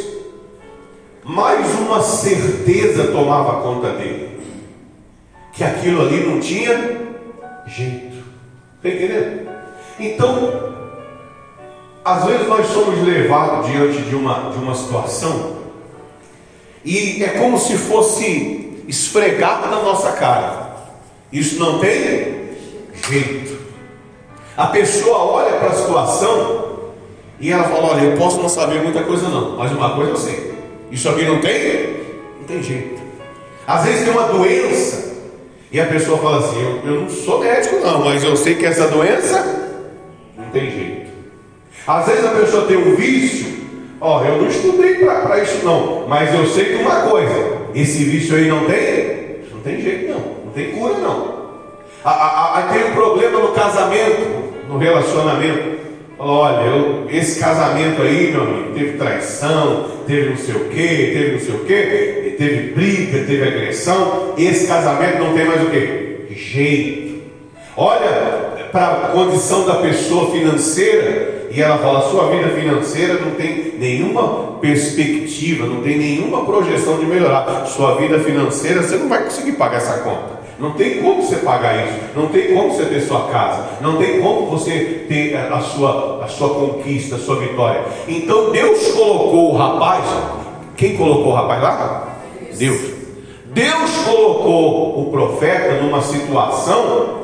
mais uma certeza tomava conta dele. Que aquilo ali não tinha jeito. Está entendendo? Então, às vezes nós somos levados diante de uma, de uma situação e é como se fosse esfregado na nossa cara. Isso não tem jeito. A pessoa olha para a situação e ela fala: Olha, eu posso não saber muita coisa, não, mas uma coisa eu sei. Isso aqui não tem? Não tem jeito. Às vezes tem uma doença e a pessoa fala assim: Eu, eu não sou médico, não, mas eu sei que essa doença tem jeito. Às vezes a pessoa tem um vício. Ó, oh, eu não estudei para isso, não, mas eu sei que uma coisa: esse vício aí não tem? Não tem jeito, não. Não tem cura, não. Aí tem um problema no casamento, no relacionamento. olha, eu, esse casamento aí, meu amigo, teve traição, teve não sei o que, teve não sei o que, teve briga, teve agressão. Esse casamento não tem mais o que? Jeito. Olha para a condição da pessoa financeira e ela fala: sua vida financeira não tem nenhuma perspectiva, não tem nenhuma projeção de melhorar. Sua vida financeira, você não vai conseguir pagar essa conta. Não tem como você pagar isso, não tem como você ter sua casa, não tem como você ter a sua, a sua conquista, a sua vitória. Então Deus colocou o rapaz, quem colocou o rapaz lá? Deus. Deus colocou o profeta numa situação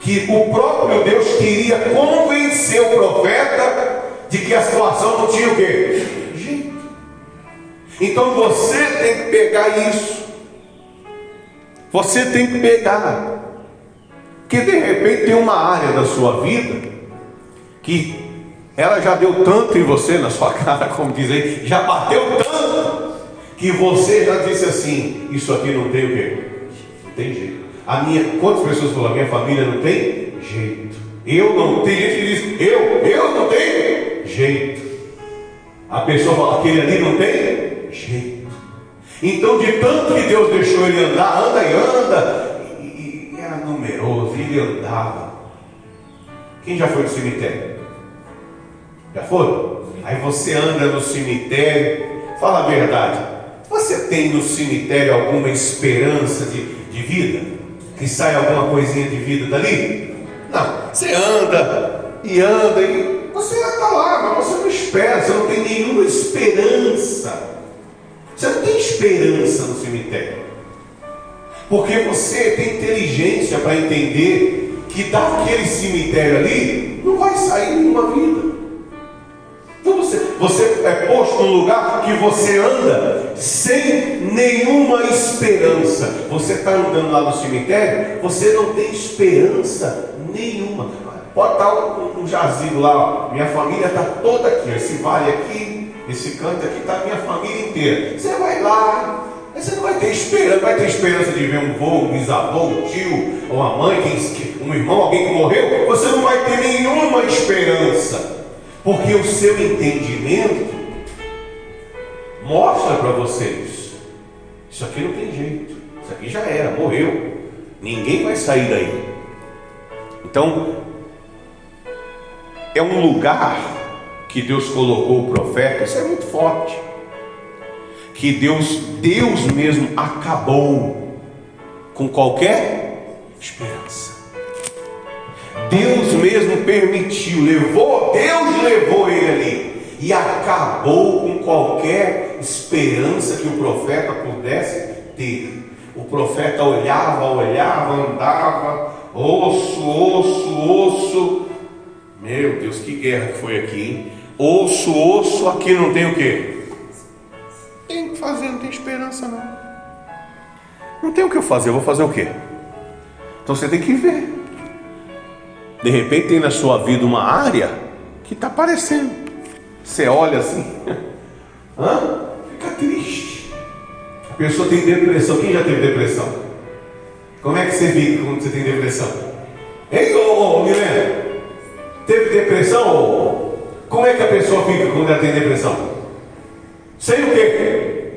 que o próprio Deus queria convencer o profeta de que a situação não tinha o quê? Jeito. Então você tem que pegar isso você tem que pegar. Que de repente tem uma área da sua vida que ela já deu tanto em você, na sua cara, como dizem, já bateu tanto, que você já disse assim: Isso aqui não tem o quê? Não tem jeito. A minha, quantas pessoas falam? Minha família não tem jeito. Eu não, tem gente que diz: Eu, eu não tenho jeito. A pessoa fala: Aquele ali não tem jeito. Então, de tanto que Deus deixou ele andar, anda e anda, e, e era numeroso, ele andava. Quem já foi no cemitério? Já foi? Aí você anda no cemitério, fala a verdade. Você tem no cemitério alguma esperança de, de vida? Que sai alguma coisinha de vida dali? Não. Você anda e anda e você está lá, mas você não espera, você não tem nenhuma esperança. Você não tem esperança no cemitério. Porque você tem inteligência para entender que daquele cemitério ali não vai sair nenhuma vida. Então você, você é posto num lugar que você anda sem nenhuma esperança. Você está andando lá no cemitério, você não tem esperança nenhuma. Pode estar um, um jazigo lá, ó. minha família está toda aqui, esse vale aqui, esse canto aqui está minha família inteira. Você vai lá, você não vai ter esperança, vai ter esperança de ver um vô, um bisavô, um tio, uma mãe, um irmão, alguém que morreu. Você não vai ter nenhuma esperança, porque o seu entendimento mostra para vocês: isso aqui não tem jeito, isso aqui já era, morreu, ninguém vai sair daí. Então, é um lugar que Deus colocou o profeta, isso é muito forte. Que Deus, Deus mesmo acabou com qualquer esperança. Deus mesmo permitiu, levou, Deus levou ele ali e acabou com qualquer esperança que o profeta pudesse ter. O profeta olhava, olhava, andava, osso, osso, osso, Meu Deus, que guerra que foi aqui, hein? Osso, osso, aqui não tem o quê? Tem o que fazer, não tem esperança não. Não tem o que eu fazer, eu vou fazer o quê? Então você tem que ver. De repente tem na sua vida uma área que está aparecendo. Você olha assim, Hã? fica triste. A pessoa tem depressão. Quem já teve depressão? Como é que você fica quando você tem depressão? Ei, ô, ô Milena, teve depressão? Como é que a pessoa fica quando ela tem depressão? Sem o quê?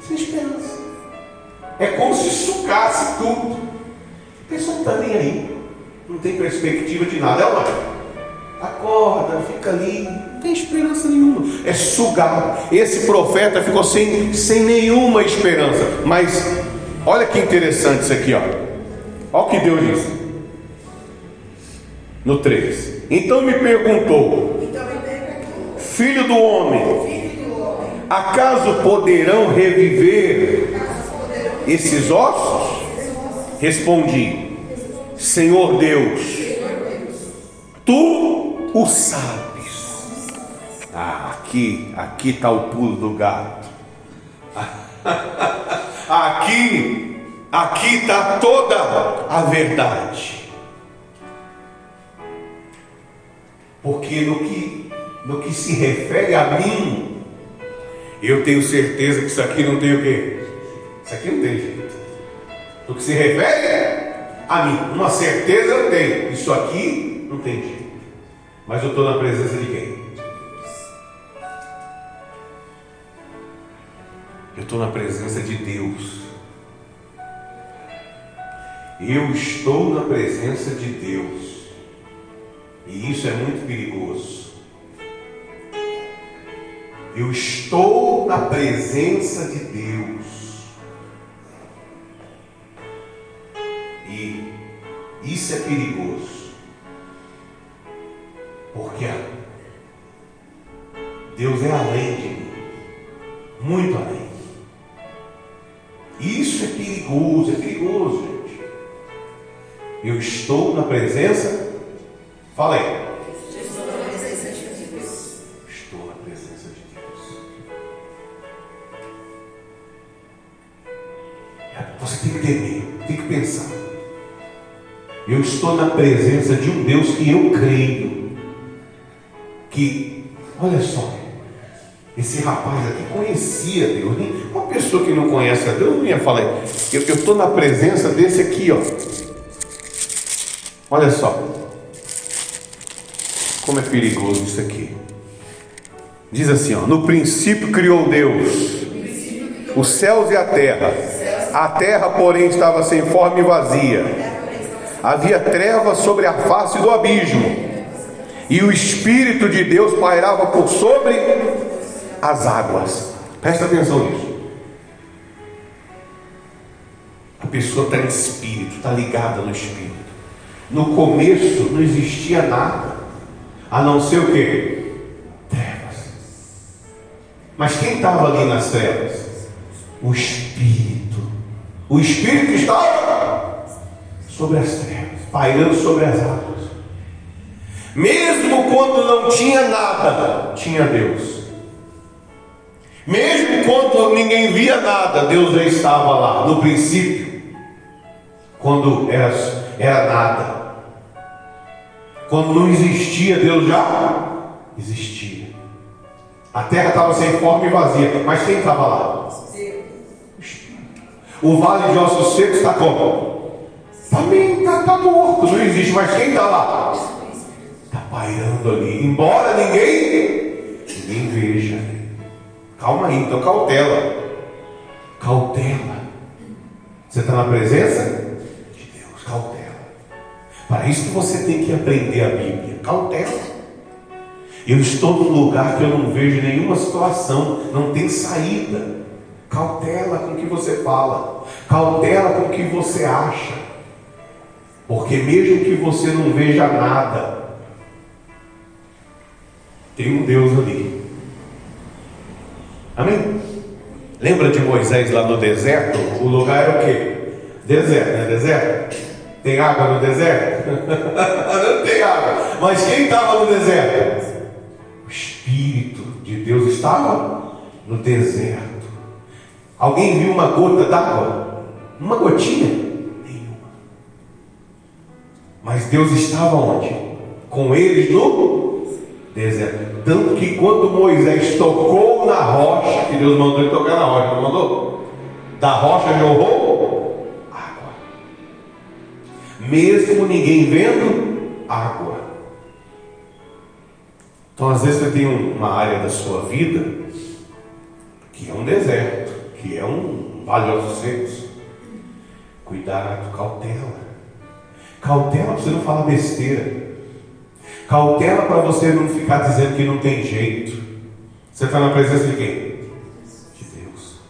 Sem esperança. É como se sucasse tudo. A pessoa não está nem aí. Não tem perspectiva de nada. Ela acorda, fica ali, não tem esperança nenhuma. É sugado. Esse profeta ficou sem, sem nenhuma esperança. Mas olha que interessante isso aqui, ó. Olha o que Deus disse. No 3. Então me perguntou, filho do homem, acaso poderão reviver esses ossos? Respondi, Senhor Deus, tu o sabes. Ah, aqui, aqui está o pulo do gato. aqui, aqui está toda a verdade. Porque no que, no que se refere a mim, eu tenho certeza que isso aqui não tem o quê? Isso aqui não tem jeito. No que se refere a mim, uma certeza eu tenho. Isso aqui não tem jeito. Mas eu estou na presença de quem? Eu estou na presença de Deus. Eu estou na presença de Deus. E isso é muito perigoso. Eu estou na presença de Deus. E isso é perigoso. Porque Deus é além de mim. Muito além. Isso é perigoso, é perigoso, gente. Eu estou na presença Fala aí. Estou na presença de Deus. Estou na presença de Deus. Você tem que temer, tem que pensar. Eu estou na presença de um Deus que eu creio. Que, olha só, esse rapaz aqui conhecia Deus. Uma pessoa que não conhece a Deus não ia falar. Eu estou na presença desse aqui, ó. Olha só. Como é perigoso isso aqui. Diz assim: ó, no princípio criou Deus os céus e a terra. A terra, porém, estava sem forma e vazia. Havia trevas sobre a face do abismo. E o Espírito de Deus pairava por sobre as águas. Presta atenção nisso. A pessoa está em espírito, está ligada no espírito. No começo não existia nada. A não ser o que? Trevas. Mas quem estava ali nas trevas? O Espírito. O Espírito estava sobre as trevas, pairando sobre as águas. Mesmo quando não tinha nada, tinha Deus. Mesmo quando ninguém via nada, Deus já estava lá. No princípio, quando era, era nada. Quando não existia, Deus já existia. A terra estava sem forma e vazia, mas quem estava lá? O vale de ossos secos está como? Também está tá morto, não existe, mas quem está lá? Está pairando ali, embora ninguém, ninguém veja. Calma aí, então cautela. Cautela. Você está na presença? Para isso que você tem que aprender a Bíblia. Cautela. Eu estou num lugar que eu não vejo nenhuma situação, não tem saída. Cautela com o que você fala, cautela com o que você acha, porque mesmo que você não veja nada, tem um Deus ali. Amém? Lembra de Moisés lá no deserto? O lugar era o quê? Deserto, né? Deserto? Tem água no deserto? Não tem água. Mas quem estava no deserto? O Espírito de Deus estava no deserto. Alguém viu uma gota d'água? Uma gotinha? Mas Deus estava onde? Com eles no deserto. Tanto que quando Moisés tocou na rocha, que Deus mandou ele tocar na rocha, não mandou? Da rocha jorrou água. Mesmo ninguém vendo, água. Então, às vezes, você tem uma área da sua vida que é um deserto que é um vale aos secos. Cuidado, cautela. Cautela para você não falar besteira. Cautela para você não ficar dizendo que não tem jeito. Você está na presença de quem? De Deus.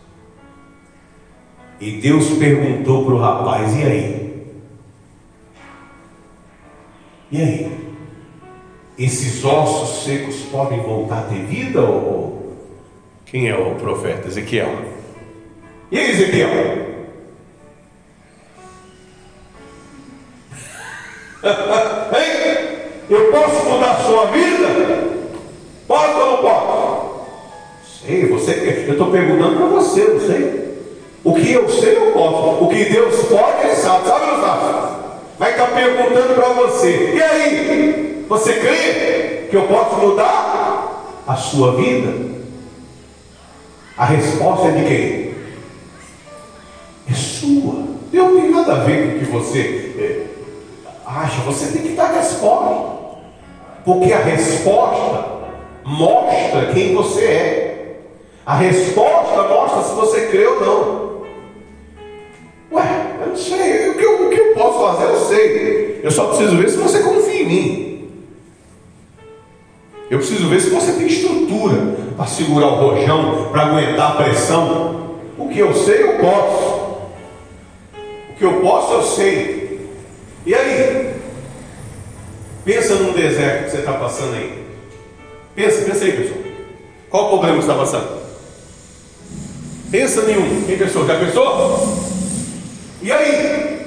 E Deus perguntou para o rapaz: e aí? E aí? Esses ossos secos podem voltar a ter vida? Ou quem é o profeta? Ezequiel. E aí, Ezequiel? hein? Eu posso mudar a sua vida? Posso ou não posso? Sei, você, eu estou perguntando para você, não sei. O que eu sei, eu posso. O que Deus pode, Ele sabe. Sabe ou não sabe? Vai estar perguntando para você. E aí? Você crê que eu posso mudar a sua vida? A resposta é de quem? é sua. Não tem nada a ver com o que você é, acha. Você tem que dar resposta. Porque a resposta mostra quem você é. A resposta mostra se você crê ou não. Ué, eu não sei. O que eu, o que eu posso fazer, eu sei. Eu só preciso ver se você confia em mim. Eu preciso ver se você tem estrutura para segurar o rojão, para aguentar a pressão. O que eu sei, eu posso que eu posso, eu sei. E aí? Pensa num deserto que você está passando aí. Pensa, pensa aí, pessoal. Qual o problema que você está passando? Pensa nenhum. Quem pensou? Já pensou? E aí?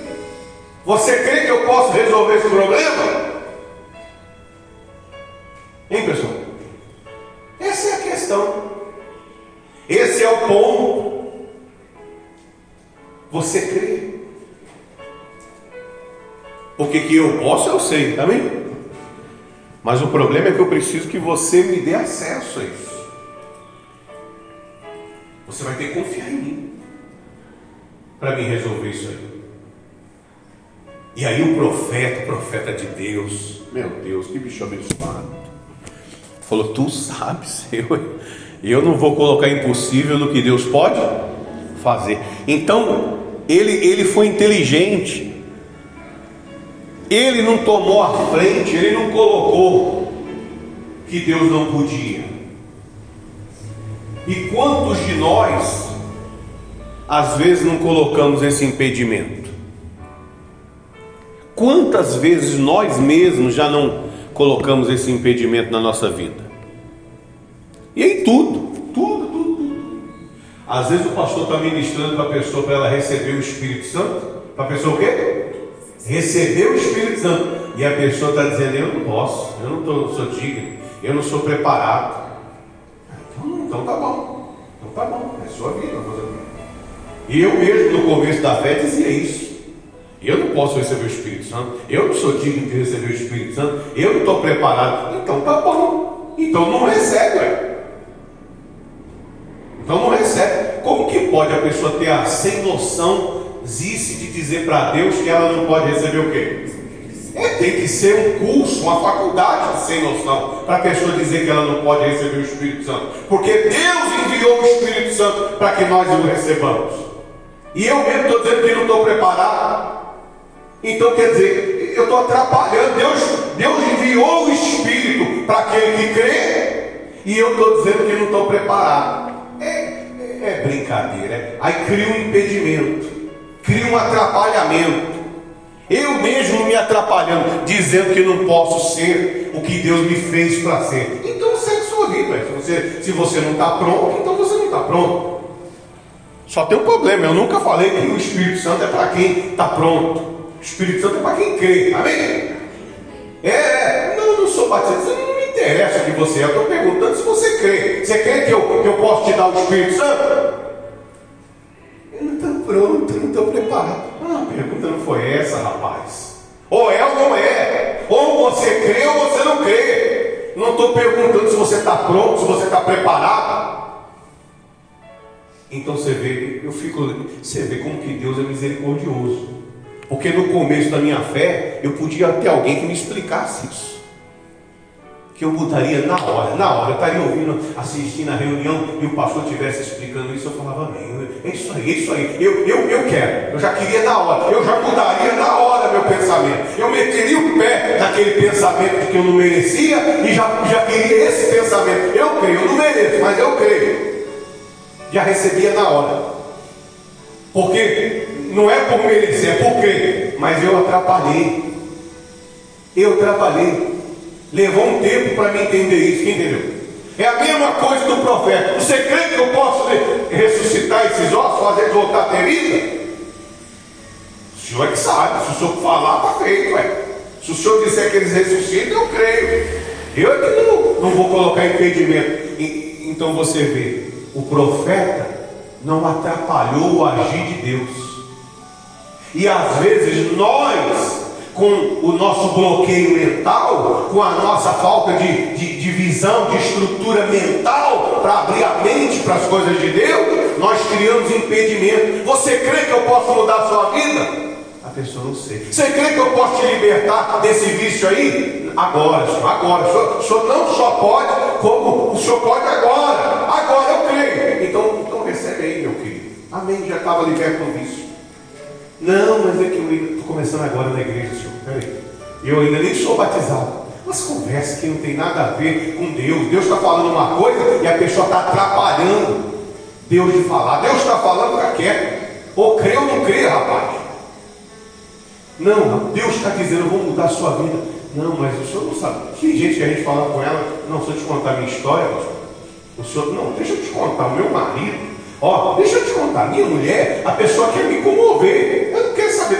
Você crê que eu posso resolver esse problema? Hein, pessoal? Essa é a questão. Esse é o ponto. Você crê? Porque que eu posso, eu sei, tá bem? Mas o problema é que eu preciso que você me dê acesso a isso. Você vai ter que confiar em mim para me resolver isso aí. E aí o profeta, o profeta de Deus, meu Deus, que bicho abençoado, falou: Tu sabes, eu, eu não vou colocar impossível no que Deus pode fazer. Então, ele, ele foi inteligente ele não tomou a frente, ele não colocou que Deus não podia. E quantos de nós, às vezes, não colocamos esse impedimento? Quantas vezes nós mesmos já não colocamos esse impedimento na nossa vida? E em tudo, tudo, tudo, tudo. Às vezes o pastor está ministrando para a pessoa para ela receber o Espírito Santo, para a pessoa o quê? Receber o Espírito Santo. E a pessoa está dizendo: Eu não posso, eu não tô, sou digno, eu não sou preparado. Então, então tá bom, então tá bom, é sua vida. E eu mesmo no começo da fé dizia isso. Eu não posso receber o Espírito Santo, eu não sou digno de receber o Espírito Santo, eu não estou preparado. Então tá bom, então não recebe. Ué. Então não recebe. Como que pode a pessoa ter a sem noção Zice de dizer para Deus que ela não pode receber o quê? É, tem que ser um curso, uma faculdade sem noção, para a pessoa dizer que ela não pode receber o Espírito Santo. Porque Deus enviou o Espírito Santo para que nós o recebamos. E eu mesmo estou dizendo que não estou preparado. Então quer dizer, eu estou atrapalhando. Deus, Deus enviou o Espírito para aquele que crê, e eu estou dizendo que não estou preparado. É, é, é brincadeira. Aí cria um impedimento cria um atrapalhamento. Eu mesmo me atrapalhando, dizendo que não posso ser o que Deus me fez para ser. Então segue sua vida. Se você, se você não está pronto, então você não está pronto. Só tem um problema, eu nunca falei que o Espírito Santo é para quem está pronto. Espírito Santo é para quem crê, amém? É, não, não sou batizado, não me interessa o que você é, eu estou perguntando se você crê. Você crê que eu, que eu posso te dar o Espírito Santo? Pronto, não estou preparado. Ah, a pergunta não foi essa, rapaz. Ou é ou não é. Ou você crê ou você não crê. Não estou perguntando se você está pronto, se você está preparado. Então você vê, eu fico, você vê como que Deus é misericordioso. Porque no começo da minha fé, eu podia ter alguém que me explicasse isso. Que eu mudaria na hora, na hora, eu estaria ouvindo, assistindo a reunião e o pastor estivesse explicando isso, eu falava, amém, é isso aí, é isso aí, eu, eu, eu quero, eu já queria na hora, eu já mudaria na hora meu pensamento, eu meteria o pé naquele pensamento que eu não merecia e já, já queria esse pensamento, eu creio, eu não mereço, mas eu creio, já recebia na hora, porque não é por merecer, é por crer. Mas eu atrapalhei. Eu atrapalhei. Levou um tempo para me entender isso, entendeu? É a mesma coisa do profeta. Você crê que eu posso ressuscitar esses ossos, fazer voltar a ter vida? O senhor é que sabe, se o senhor falar, está feito, ué. Se o senhor disser que eles ressuscitam, eu creio. Eu é que não, não vou colocar impedimento. Então você vê, o profeta não atrapalhou o agir de Deus. E às vezes nós, com o nosso bloqueio mental, com a nossa falta de, de, de visão, de estrutura mental para abrir a mente para as coisas de Deus, nós criamos impedimento. Você crê que eu posso mudar a sua vida? A pessoa não sei. Você crê que eu posso te libertar desse vício aí? Agora, senhor, agora. O senhor, o senhor não só pode, como o senhor pode agora. Agora eu creio. Então, então recebe aí, meu querido. Amém. Já estava liberto do vício. Não, mas é que eu estou começando agora na igreja, senhor. Peraí. Eu ainda nem sou batizado. Mas conversa que não tem nada a ver com Deus. Deus está falando uma coisa e a pessoa está atrapalhando Deus de falar. Deus está falando, fica quieto. Ou crê ou não crê, rapaz. Não, Deus está dizendo, eu vou mudar a sua vida. Não, mas o senhor não sabe. Tem gente que a gente fala com ela, não, se eu te contar a minha história, pastor. O senhor, não, deixa eu te contar, o meu marido Ó, deixa eu te contar, minha mulher, a pessoa quer me comover.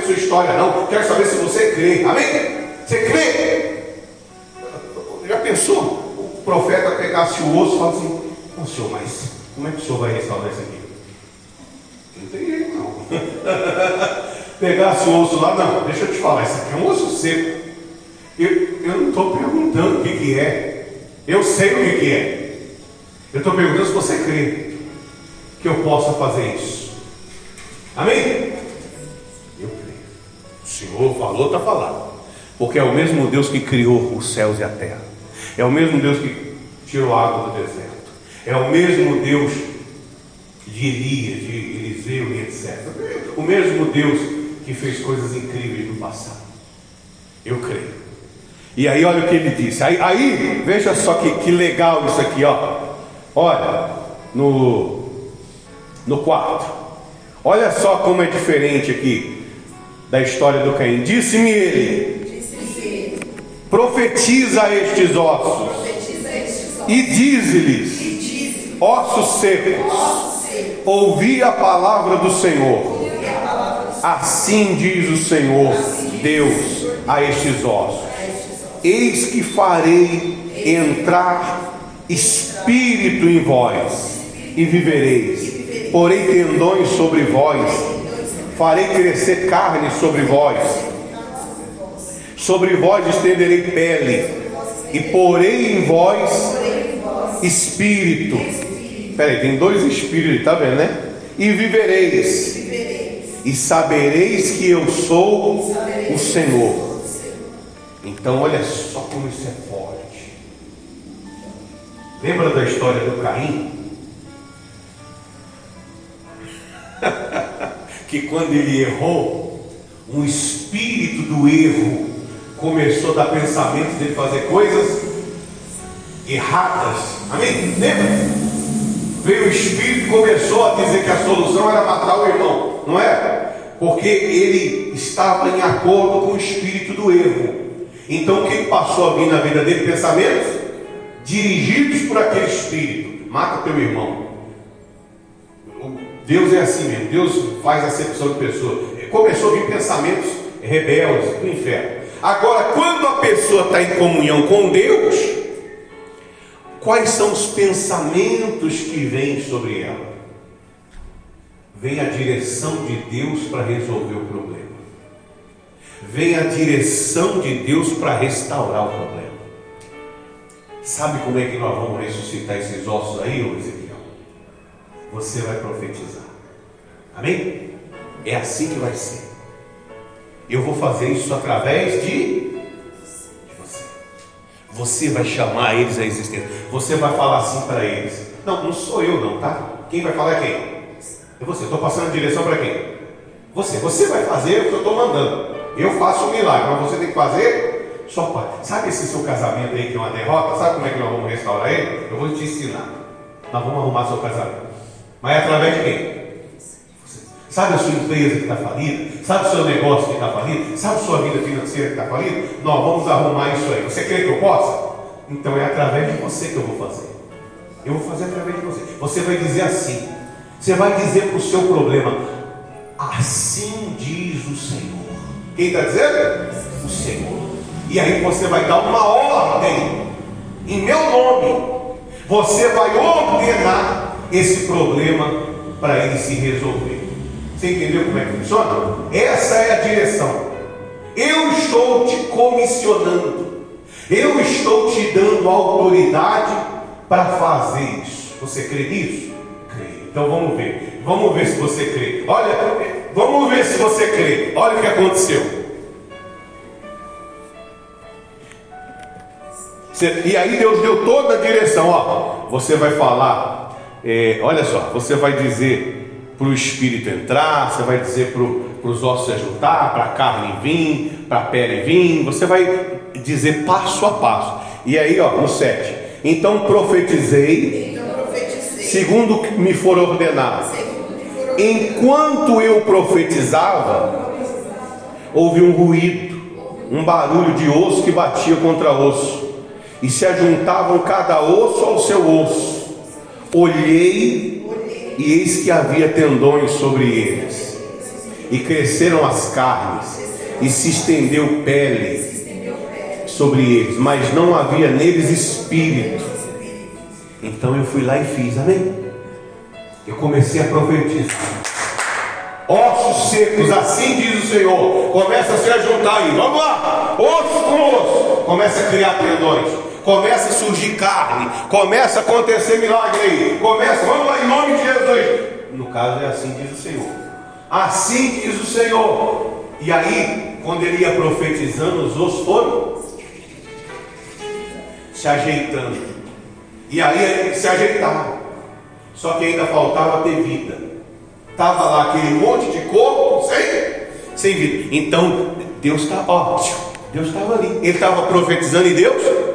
Sua história, não. Quero saber se você crê. Amém? Você crê? Já pensou? O profeta pegasse o osso e falasse assim, ô senhor, mas como é que o senhor vai restaurar isso aqui? Não tem jeito não. pegasse o osso lá, não, deixa eu te falar, isso aqui é um osso seco. Eu, eu não estou perguntando o que, que é. Eu sei o que, que é. Eu estou perguntando se você crê que eu possa fazer isso. Amém? O Senhor falou, está falando. Porque é o mesmo Deus que criou os céus e a terra. É o mesmo Deus que tirou a água do deserto. É o mesmo Deus de Elias, de Eliseu e etc. O mesmo Deus que fez coisas incríveis no passado. Eu creio. E aí olha o que ele disse. Aí, aí veja só que, que legal isso aqui, ó. Olha, no no quarto. Olha só como é diferente aqui da história do Caim. Disse-me ele: Profetiza estes ossos e dize-lhes: Ossos secos, ouvi a palavra do Senhor. Assim diz o Senhor Deus a estes ossos: Eis que farei entrar espírito em vós e vivereis porei tendões sobre vós, farei crescer carne sobre vós, sobre vós estenderei pele, e porei em vós espírito. Peraí, tem dois espíritos, tá vendo, né? E vivereis, e sabereis que eu sou o Senhor. Então, olha só como isso é forte. Lembra da história do Caim? que quando ele errou, um espírito do erro começou a dar pensamentos de fazer coisas erradas. Amém? Lembra? Veio o espírito e começou a dizer que a solução era matar o irmão, não é? Porque ele estava em acordo com o espírito do erro. Então o que passou a vir na vida dele? Pensamentos dirigidos por aquele espírito. Mata teu irmão. Deus é assim mesmo, Deus faz acepção de pessoa. Começou a vir pensamentos rebeldes do inferno. Agora, quando a pessoa está em comunhão com Deus, quais são os pensamentos que vêm sobre ela? Vem a direção de Deus para resolver o problema. Vem a direção de Deus para restaurar o problema. Sabe como é que nós vamos ressuscitar esses ossos aí, Ezequiel? Você vai profetizar. Amém? É assim que vai ser. Eu vou fazer isso através de, você. Você vai chamar eles à existência. Você vai falar assim para eles. Não, não sou eu não, tá? Quem vai falar é quem? É você. Estou passando direção para quem? Você. Você vai fazer o que eu estou mandando. Eu faço o milagre, mas você tem que fazer só pai. Sabe esse seu casamento aí que é uma derrota? Sabe como é que nós vamos restaurar ele? Eu vou te ensinar. Nós vamos arrumar seu casamento. Mas é através de quem? Sabe a sua empresa que está falida? Sabe o seu negócio que está falido? Sabe a sua vida financeira que está falida? Nós vamos arrumar isso aí. Você crê que eu possa? Então é através de você que eu vou fazer. Eu vou fazer através de você. Você vai dizer assim. Você vai dizer para o seu problema. Assim diz o Senhor. Quem está dizendo? O Senhor. E aí você vai dar uma ordem em meu nome. Você vai ordenar esse problema para ele se resolver. Você entendeu como é que funciona? Essa é a direção. Eu estou te comissionando. Eu estou te dando autoridade para fazer isso. Você crê nisso? Crê. Então vamos ver. Vamos ver se você crê. Olha, vamos ver se você crê. Olha o que aconteceu. E aí Deus deu toda a direção. Ó, você vai falar. É, olha só, você vai dizer para o espírito entrar, você vai dizer para os ossos se ajuntar, para a carne vir, para a pele vir, você vai dizer passo a passo. E aí, ó, no 7. Então profetizei, então profetizei segundo me for ordenado. Enquanto eu profetizava, houve um ruído, um barulho de osso que batia contra osso, e se ajuntavam cada osso ao seu osso. Olhei e eis que havia tendões sobre eles, e cresceram as carnes, e se estendeu pele sobre eles, mas não havia neles espírito. Então eu fui lá e fiz, amém? Eu comecei a profetizar. Ossos secos, assim diz o Senhor. Começa a se juntar aí. Vamos lá. Osso com osso. Começa a criar tendões começa a surgir carne, começa a acontecer milagre aí, começa, vamos lá em nome de Jesus. No caso é assim diz o Senhor. Assim diz o Senhor. E aí, quando ele ia profetizando, os ossos foram se ajeitando. E aí se ajeitaram. Só que ainda faltava ter vida. Estava lá aquele monte de corpo sem, sem vida. Então Deus está, ó, Deus estava ali. Ele estava profetizando e Deus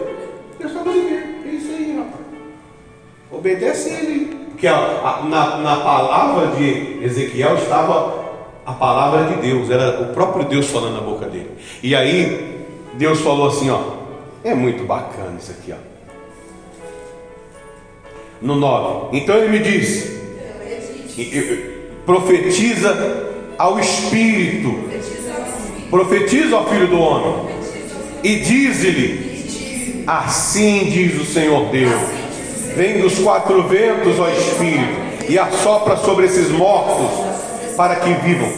Ele. Porque a, a, na, na palavra de Ezequiel estava a palavra de Deus, era o próprio Deus falando na boca dele. E aí Deus falou assim: ó, é muito bacana isso aqui, ó. No 9. Então ele me disse: profetiza ao Espírito, profetiza ao Filho do Homem, e diz-lhe: Assim diz o Senhor Deus Vem dos quatro ventos, ó Espírito, e assopra sobre esses mortos para que vivam.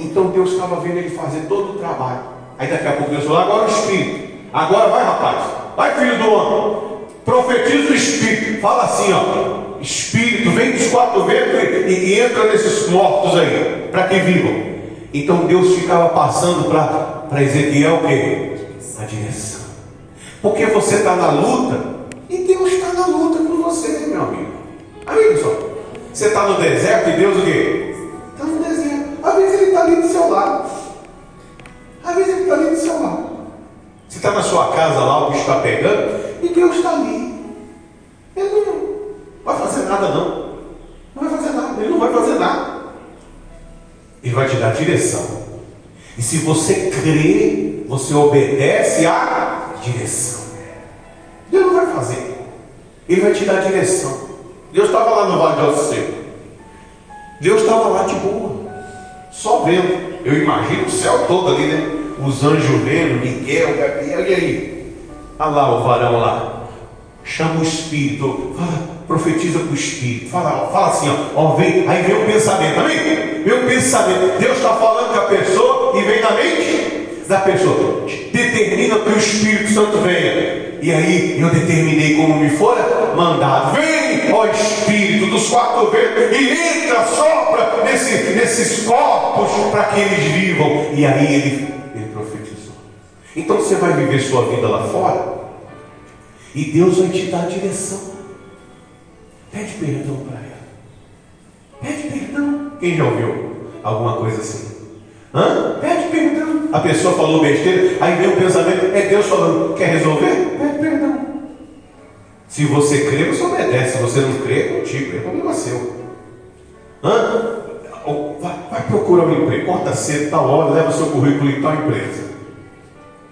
Então Deus estava vendo ele fazer todo o trabalho. Aí daqui a pouco Deus falou: agora o Espírito. Agora vai, rapaz. Vai, filho do homem. Profetiza o Espírito. Fala assim, ó. Espírito, vem dos quatro ventos e, e entra nesses mortos aí, para que vivam. Então Deus ficava passando para Ezequiel o quê? A direção. Porque você está na luta, na luta com você, meu amigo. Amigo só. Você está no deserto e Deus o quê? Está no deserto. Às vezes ele está ali do seu lado. Às vezes ele está ali do seu lado. Você está na sua casa lá, o bicho está pegando, e Deus está ali. Ele não vai fazer nada, não. Não vai fazer nada. Ele não vai fazer nada. Ele vai te dar direção. E se você crê, você obedece à direção. Deus não vai fazer. Ele vai te dar direção. Deus estava lá no Vale de Alto Seco. Deus estava lá de boa, só vendo. Eu imagino o céu todo ali, né? Os anjos vendo, Miguel, Gabriel, e aí? Olha lá o varão lá. Chama o Espírito, fala, profetiza para o Espírito, fala, fala assim, ó, ó, vem, aí vem o pensamento, amém? Vem o pensamento. Deus está falando com a pessoa e vem na mente da pessoa. Determina que o Espírito Santo venha. E aí eu determinei como me fora mandado. Vem, ó Espírito dos quatro ventos, e entra, sopra nesse, nesses corpos para que eles vivam. E aí ele, ele profetizou. Então você vai viver sua vida lá fora, e Deus vai te dar a direção. Pede perdão para ela. Pede perdão. Quem já ouviu alguma coisa assim? Hã? Pede perdão. A pessoa falou besteira, aí vem o pensamento, é Deus falando, quer resolver? Pede perdão. Se você crê, você obedece. Se você não crê, é contigo, é problema seu. Hã? Vai, vai procurar um emprego, corta cedo, tal hora, leva seu currículo em tal empresa.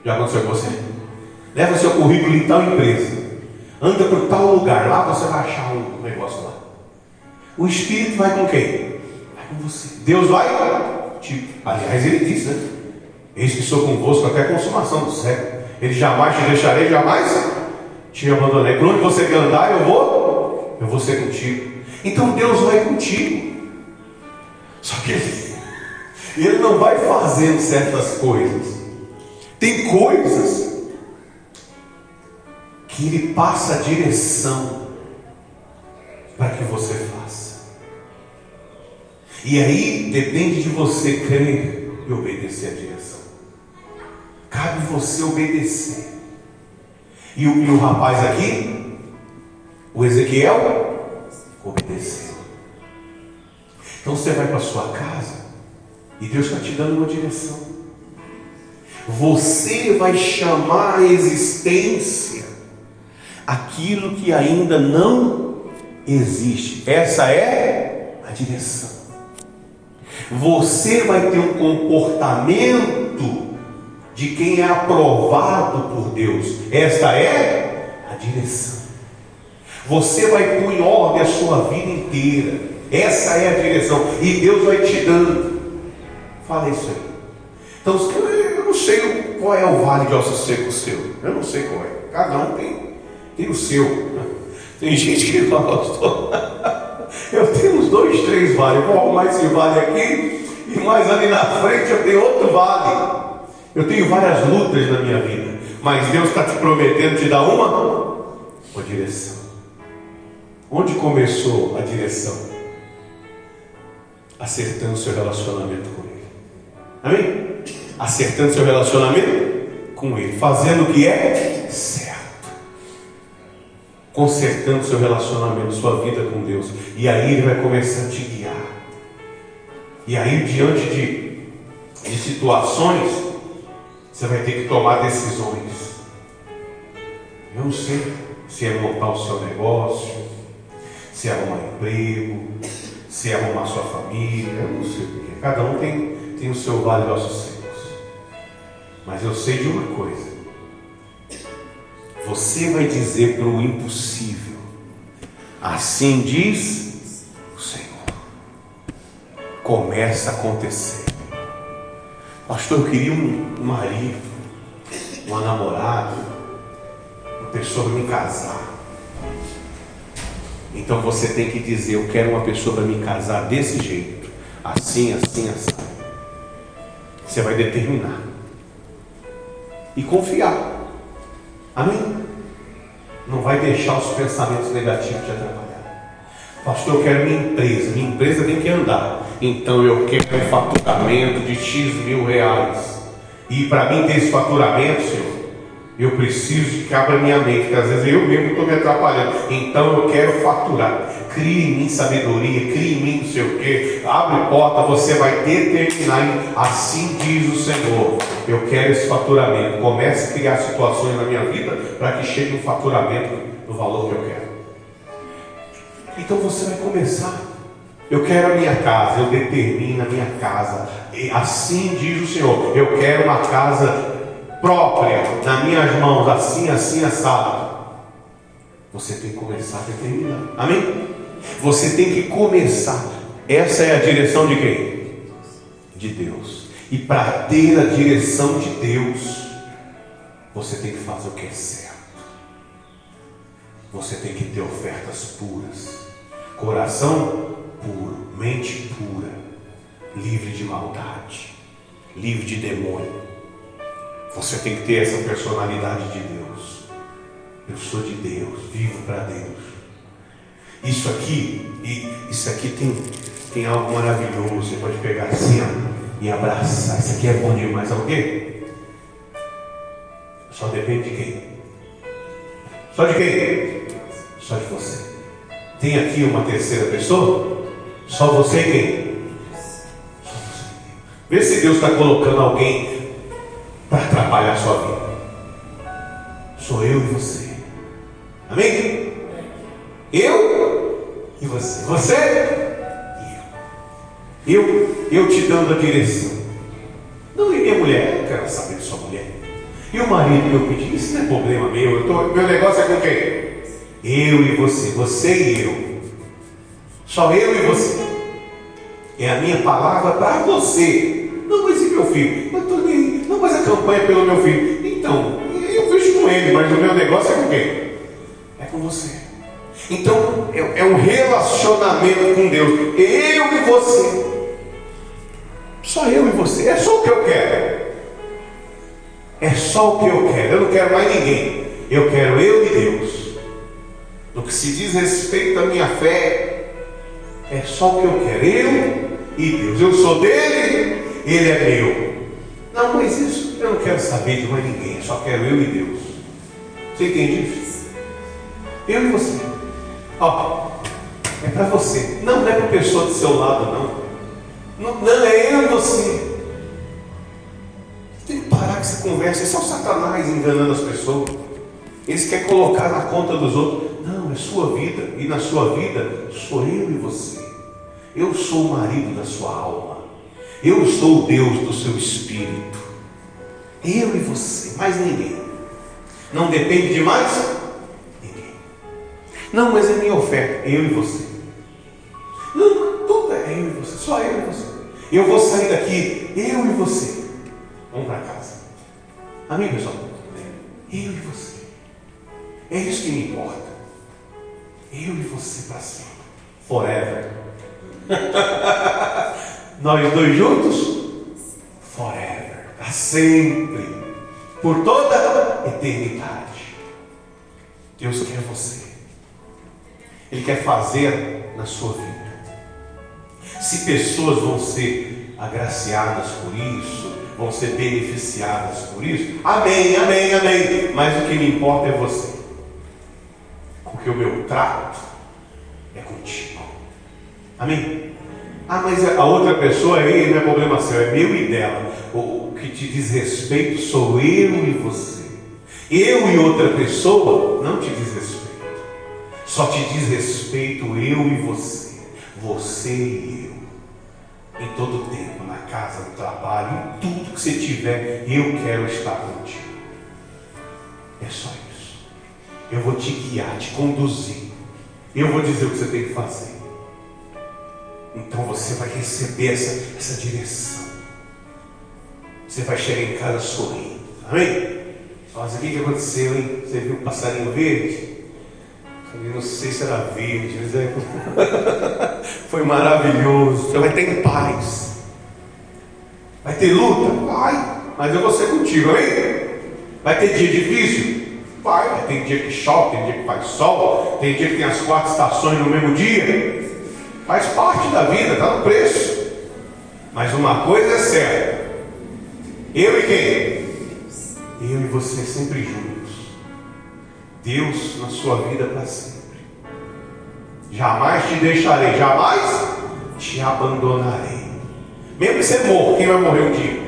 Já aconteceu com você? Leva seu currículo em tal empresa. Anda por tal lugar, lá você vai achar um negócio lá. O Espírito vai com quem? Vai com você. Deus vai Aliás, ele disse, né? Eis que sou convosco até a consumação do século. Ele jamais te deixarei, jamais te abandonarei. Por onde você quer andar, eu vou, eu vou ser contigo. Então Deus vai contigo. Só que ele, ele não vai fazendo certas coisas. Tem coisas que ele passa a direção para que você faça. E aí depende de você crer e obedecer a direção. Cabe você obedecer. E o, e o rapaz aqui, o Ezequiel, obedeceu. Então você vai para sua casa e Deus está te dando uma direção. Você vai chamar a existência aquilo que ainda não existe. Essa é a direção você vai ter um comportamento de quem é aprovado por Deus. Esta é a direção. Você vai pôr em ordem a sua vida inteira. Essa é a direção. E Deus vai te dando. Fala isso aí. Então, eu não sei qual é o vale de osso seco seu. Eu não sei qual é. Cada um tem, tem o seu. Tem gente que gosta. Eu tenho uns dois, três vales. Vou arrumar esse vale aqui. E mais ali na frente eu tenho outro vale. Eu tenho várias lutas na minha vida. Mas Deus está te prometendo te dar uma, uma direção. Onde começou a direção? Acertando seu relacionamento com Ele. Amém? Acertando seu relacionamento com Ele. Fazendo o que é certo consertando seu relacionamento, sua vida com Deus. E aí Ele vai começar a te guiar. E aí, diante de, de situações, você vai ter que tomar decisões. Eu não sei se é montar o seu negócio, se é arrumar emprego, se é arrumar sua família, não sei o que é. Cada um tem, tem o seu vale ossos secos. Mas eu sei de uma coisa você vai dizer para o impossível: Assim diz o Senhor. Começa a acontecer. Pastor, eu queria um marido, uma namorada, uma pessoa para me casar. Então você tem que dizer: Eu quero uma pessoa para me casar desse jeito, assim, assim, assim. Você vai determinar e confiar. Amém? Não vai deixar os pensamentos negativos te atrapalhar. Pastor, eu quero minha empresa. Minha empresa tem que andar. Então eu quero um faturamento de X mil reais. E para mim ter esse faturamento, Senhor, eu preciso que abra minha mente, porque às vezes eu mesmo estou me atrapalhando. Então eu quero faturar. Crie em mim sabedoria, crie em mim não sei o quê. Abre porta, você vai determinar. Assim diz o Senhor. Eu quero esse faturamento. Comece a criar situações na minha vida para que chegue um faturamento do valor que eu quero. Então você vai começar. Eu quero a minha casa, eu determino a minha casa. E assim diz o Senhor. Eu quero uma casa própria nas minhas mãos, assim, assim, assado. Você tem que começar a determinar. Amém? Você tem que começar. Essa é a direção de quem? De Deus. E para ter a direção de Deus, você tem que fazer o que é certo. Você tem que ter ofertas puras, coração puro, mente pura, livre de maldade, livre de demônio. Você tem que ter essa personalidade de Deus. Eu sou de Deus, vivo para Deus. Isso aqui, isso aqui tem, tem algo maravilhoso. Você pode pegar assim e abraçar. Isso aqui é bom demais. Quê? Só depende de quem? Só de quem? Só de você. Tem aqui uma terceira pessoa? Só você e quem? Só você. Vê se Deus está colocando alguém para atrapalhar a sua vida. Sou eu e você. Amém? Eu e você. Você e eu. Eu, eu te dando a direção. Não, e minha mulher, eu quero saber de sua mulher. E o marido que eu pedi, isso não é problema meu. Eu tô, meu negócio é com quem? Eu e você, você e eu. Só eu e você. É a minha palavra para você. Não, mas e meu filho? Eu nem... Não, mas a campanha é pelo meu filho. Então, eu vejo com ele, mas o meu negócio é com quem? É com você. Então, é, é um relacionamento com Deus. Eu e você. Só eu e você. É só o que eu quero. É só o que eu quero. Eu não quero mais ninguém. Eu quero eu e Deus. No que se diz respeito à minha fé, é só o que eu quero. Eu e Deus. Eu sou dele, ele é meu. Não, mas isso eu não quero saber de mais ninguém. Só quero eu e Deus. Você entende isso? Eu e você. Ó, é para você. Não é para a pessoa do seu lado, não. não. Não, é eu e você. Tem que parar com essa conversa. Isso é o Satanás enganando as pessoas. Eles querem colocar na conta dos outros. Não, é sua vida. E na sua vida sou eu e você. Eu sou o marido da sua alma. Eu sou o Deus do seu espírito. Eu e você, mais ninguém. Não depende de mais. Não, mas é minha oferta. Eu e você. Não, tudo é eu e você. Só eu e você. Eu vou sair daqui, eu e você. Vamos para casa. Amém, pessoal? Eu e você. É isso que me importa. Eu e você para sempre. Forever. Nós dois juntos? Forever. Para sempre. Por toda a eternidade. Deus quer você. Ele quer fazer na sua vida. Se pessoas vão ser agraciadas por isso, vão ser beneficiadas por isso, amém, amém, amém. Mas o que me importa é você porque o meu trato é contigo. Amém? Ah, mas a outra pessoa aí não é problema seu, é meu e dela. O que te diz respeito sou eu e você. Eu e outra pessoa não te diz respeito. Só te diz respeito eu e você. Você e eu. Em todo tempo, na casa, no trabalho, em tudo que você tiver, eu quero estar contigo. É só isso. Eu vou te guiar, te conduzir. Eu vou dizer o que você tem que fazer. Então você vai receber essa, essa direção. Você vai chegar em casa sorrindo. Amém? Mas o que, que aconteceu, hein? Você viu o passarinho verde? Eu não sei se era verde, mas é... foi maravilhoso. Você vai ter paz. Vai ter luta? Vai. Mas eu vou ser contigo, amém? Vai ter dia difícil? Vai, tem dia que chove, tem dia que faz sol, tem dia que tem as quatro estações no mesmo dia. Faz parte da vida, está no preço. Mas uma coisa é certa: eu e quem? Eu e você sempre juntos. Deus na sua vida para sempre. Jamais te deixarei, jamais te abandonarei. Mesmo que você morra, quem vai morrer um dia?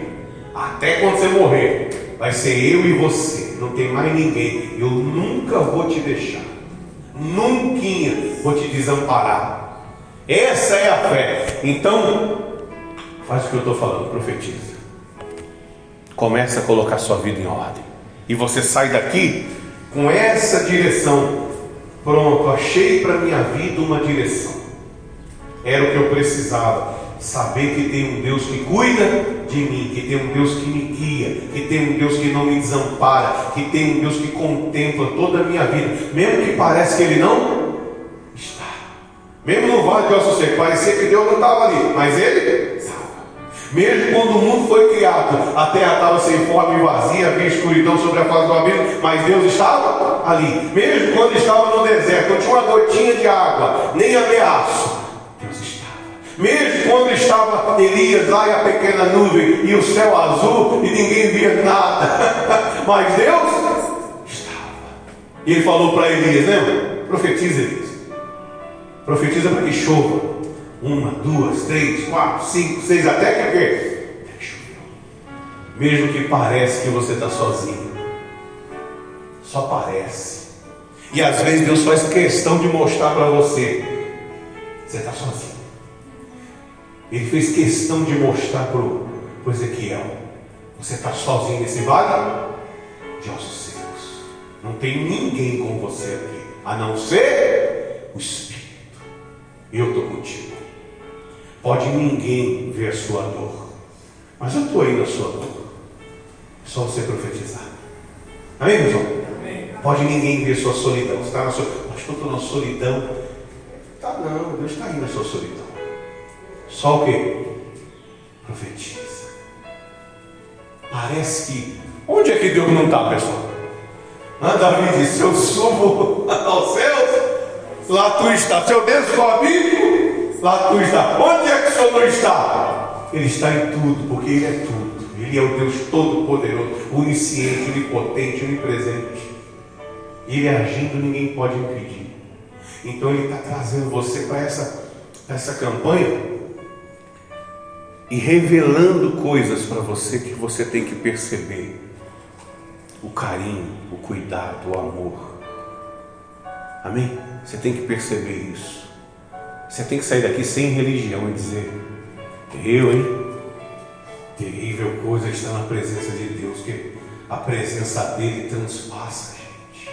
Até quando você morrer, vai ser eu e você não tem mais ninguém. Eu nunca vou te deixar. Nunca vou te desamparar. Essa é a fé. Então, faz o que eu estou falando, profetiza. Começa a colocar sua vida em ordem. E você sai daqui com essa direção. Pronto, achei para minha vida uma direção. Era o que eu precisava. saber que tem um Deus que cuida de mim, que tem um Deus que me guia, que tem um Deus que não me desampara, que tem um Deus que contempla toda a minha vida, mesmo que pareça que Ele não está. Mesmo no vale de ossos secos, parecia que Deus não estava ali, mas Ele. Mesmo quando o mundo foi criado, a terra estava sem forma e vazia, havia escuridão sobre a face do abismo, mas Deus estava ali. Mesmo quando estava no deserto, não tinha uma gotinha de água, nem ameaço, Deus estava. Mesmo quando estava Elias lá e a pequena nuvem e o céu azul e ninguém via nada, mas Deus estava. E ele falou para Elias, lembra? Profetiza, Elias. Profetiza para que chova. Uma, duas, três, quatro, cinco, seis, até que o quê? Mesmo que pareça que você está sozinho. Só parece. E às vezes Deus faz questão de mostrar para você. Você está sozinho. Ele fez questão de mostrar para o Ezequiel. Você está sozinho nesse vale de ossos secos. Não tem ninguém com você aqui. A não ser o Espírito. Eu estou contigo. Pode ninguém ver a sua dor. Mas eu estou aí na sua dor. É só você profetizar. Amém, irmão? Pode ninguém ver a sua solidão. Você está na sua. Que eu estou na solidão. Tá não, Deus está aí na sua solidão. Só o que? Profetiza. Parece que. Onde é que Deus não está, pessoal? Ah, Davi disse: Se eu subo aos céus, lá tu está. Se eu desço comigo, Lá tu está. Onde é que o Senhor está? Ele está em tudo, porque Ele é tudo. Ele é o Deus Todo-Poderoso, onisciente, onipotente, onipresente. Ele agindo, ninguém pode impedir. Então Ele está trazendo você para essa, essa campanha e revelando coisas para você que você tem que perceber: o carinho, o cuidado, o amor. Amém? Você tem que perceber isso. Você tem que sair daqui sem religião e dizer: Eu, hein? Terrível coisa estar na presença de Deus, que a presença dele transpassa, gente.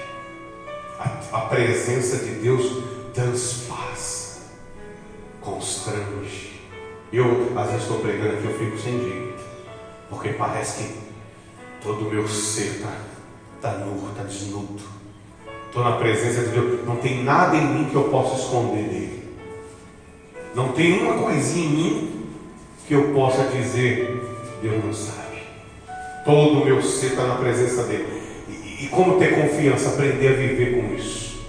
A, a presença de Deus transpassa, constrange. Eu, às vezes, estou pregando aqui, eu fico sem jeito, porque parece que todo o meu ser está tá nu, está desnudo. Estou na presença de Deus, não tem nada em mim que eu possa esconder dele. Não tem uma coisinha em mim que eu possa dizer, Deus não sabe. Todo o meu ser está na presença dele. E, e, como ter confiança, aprender a viver com isso.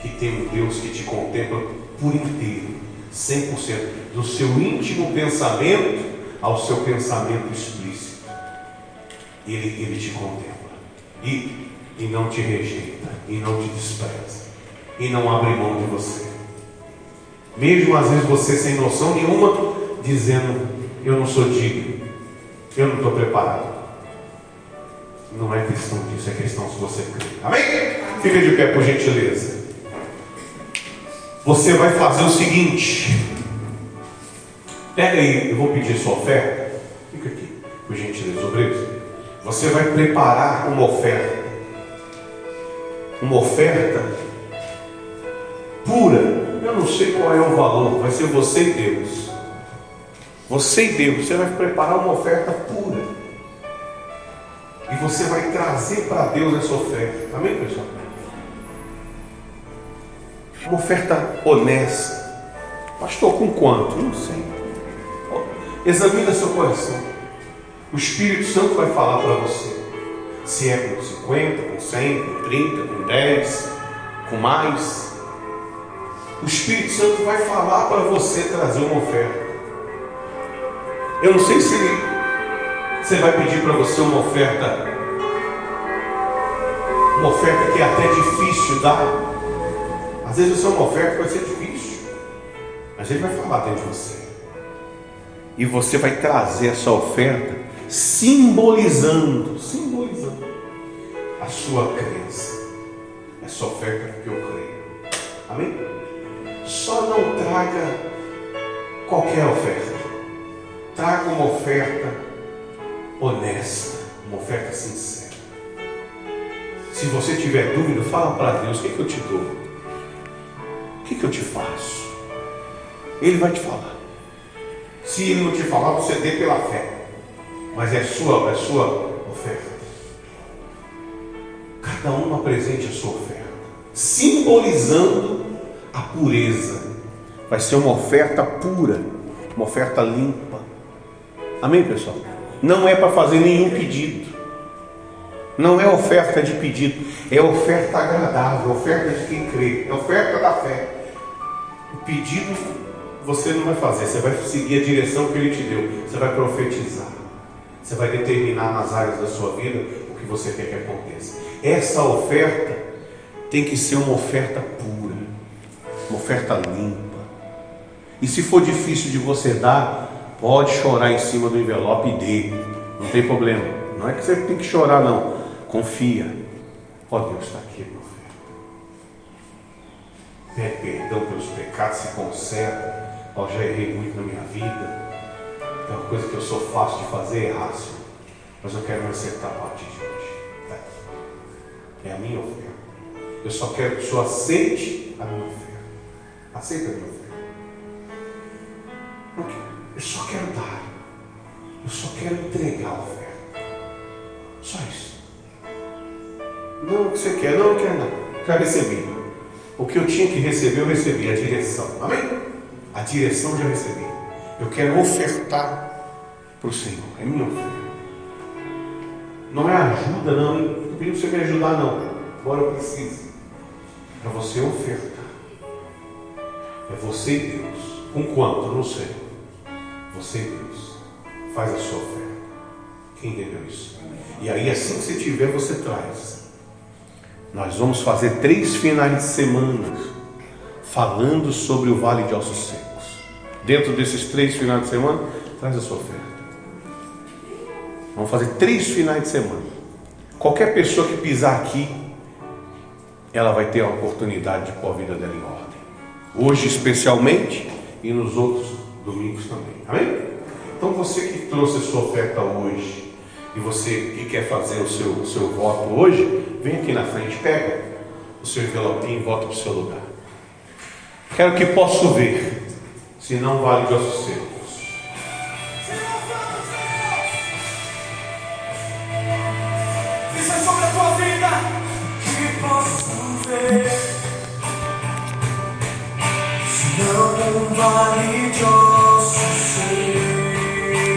Que tem um Deus que te contempla por inteiro, 100%, do seu íntimo pensamento ao seu pensamento explícito. Ele, ele te contempla. E, e não te rejeita, e não te despreza, e não abre mão de você. Mesmo às vezes você sem noção nenhuma, dizendo: Eu não sou digno, eu não estou preparado. Não é questão disso, é questão se você crê. Amém? Fica de pé, por gentileza. Você vai fazer o seguinte. Pega aí, eu vou pedir sua oferta. Fica aqui, por gentileza, obreiros. Você vai preparar uma oferta. Uma oferta pura eu não sei qual é o valor, vai ser você e Deus. Você e Deus, você vai preparar uma oferta pura. E você vai trazer para Deus essa oferta. Amém, pessoal? Uma oferta honesta. Pastor, com quanto? Não sei. Examina seu coração. O Espírito Santo vai falar para você. Se é com 50, com 100, com 30, com 10, com mais. O Espírito Santo vai falar para você trazer uma oferta. Eu não sei se você vai pedir para você uma oferta, uma oferta que é até difícil dar. Às vezes você é uma oferta que vai ser difícil, mas ele vai falar dentro de você. E você vai trazer essa oferta simbolizando, simbolizando a sua crença. Essa oferta que eu creio. Amém? Só não traga qualquer oferta. Traga uma oferta honesta, uma oferta sincera. Se você tiver dúvida, fala para Deus: o que, que eu te dou? O que, que eu te faço? Ele vai te falar. Se ele não te falar, você dê pela fé. Mas é sua, é sua oferta. Cada um apresente a sua oferta, simbolizando a pureza. Vai ser uma oferta pura, uma oferta limpa. Amém, pessoal? Não é para fazer nenhum pedido. Não é oferta de pedido, é oferta agradável, oferta de quem crê, é oferta da fé. O pedido você não vai fazer, você vai seguir a direção que ele te deu, você vai profetizar, você vai determinar nas áreas da sua vida o que você quer que aconteça. Essa oferta tem que ser uma oferta pura, uma oferta limpa. E se for difícil de você dar, pode chorar em cima do envelope e dê, não tem problema. Não é que você tem que chorar, não. Confia. Ó oh, Deus está aqui, meu filho. Pede perdão pelos pecados, se conserva. Oh, já errei muito na minha vida. Tem uma coisa que eu sou fácil de fazer, é errar, Senhor. Mas eu quero me acertar a partir de hoje. Tá é a minha oferta. Eu só quero que o Senhor aceite a minha oferta. Aceita a minha oferta. Eu só quero dar. Eu só quero entregar a oferta. Só isso. Não o que você quer, não, não quer nada. Já recebi. O que eu tinha que receber, eu recebi, a direção. Amém? A direção já recebi. Eu quero ofertar para o Senhor. É minha oferta. Não é ajuda, não. Não para você me ajudar, não. Agora eu preciso. Para você ofertar. É você e Deus. Com quanto? Não sei. Você e Deus. Faz a sua oferta. Quem entendeu isso? E aí, assim que você tiver, você traz. Nós vamos fazer três finais de semana falando sobre o Vale de Ossos Secos. Dentro desses três finais de semana, traz a sua oferta. Vamos fazer três finais de semana. Qualquer pessoa que pisar aqui, ela vai ter a oportunidade de pôr a vida dela em ordem. Hoje, especialmente, e nos outros domingos também. Amém? Então, você que trouxe a sua oferta hoje, e você que quer fazer o seu, o seu voto hoje, vem aqui na frente, pega o seu envelopinho e volta para o seu lugar. Quero que possa ver, se não vale ossos secos. Isso é sobre a vida que posso ver. Se não vale de ossos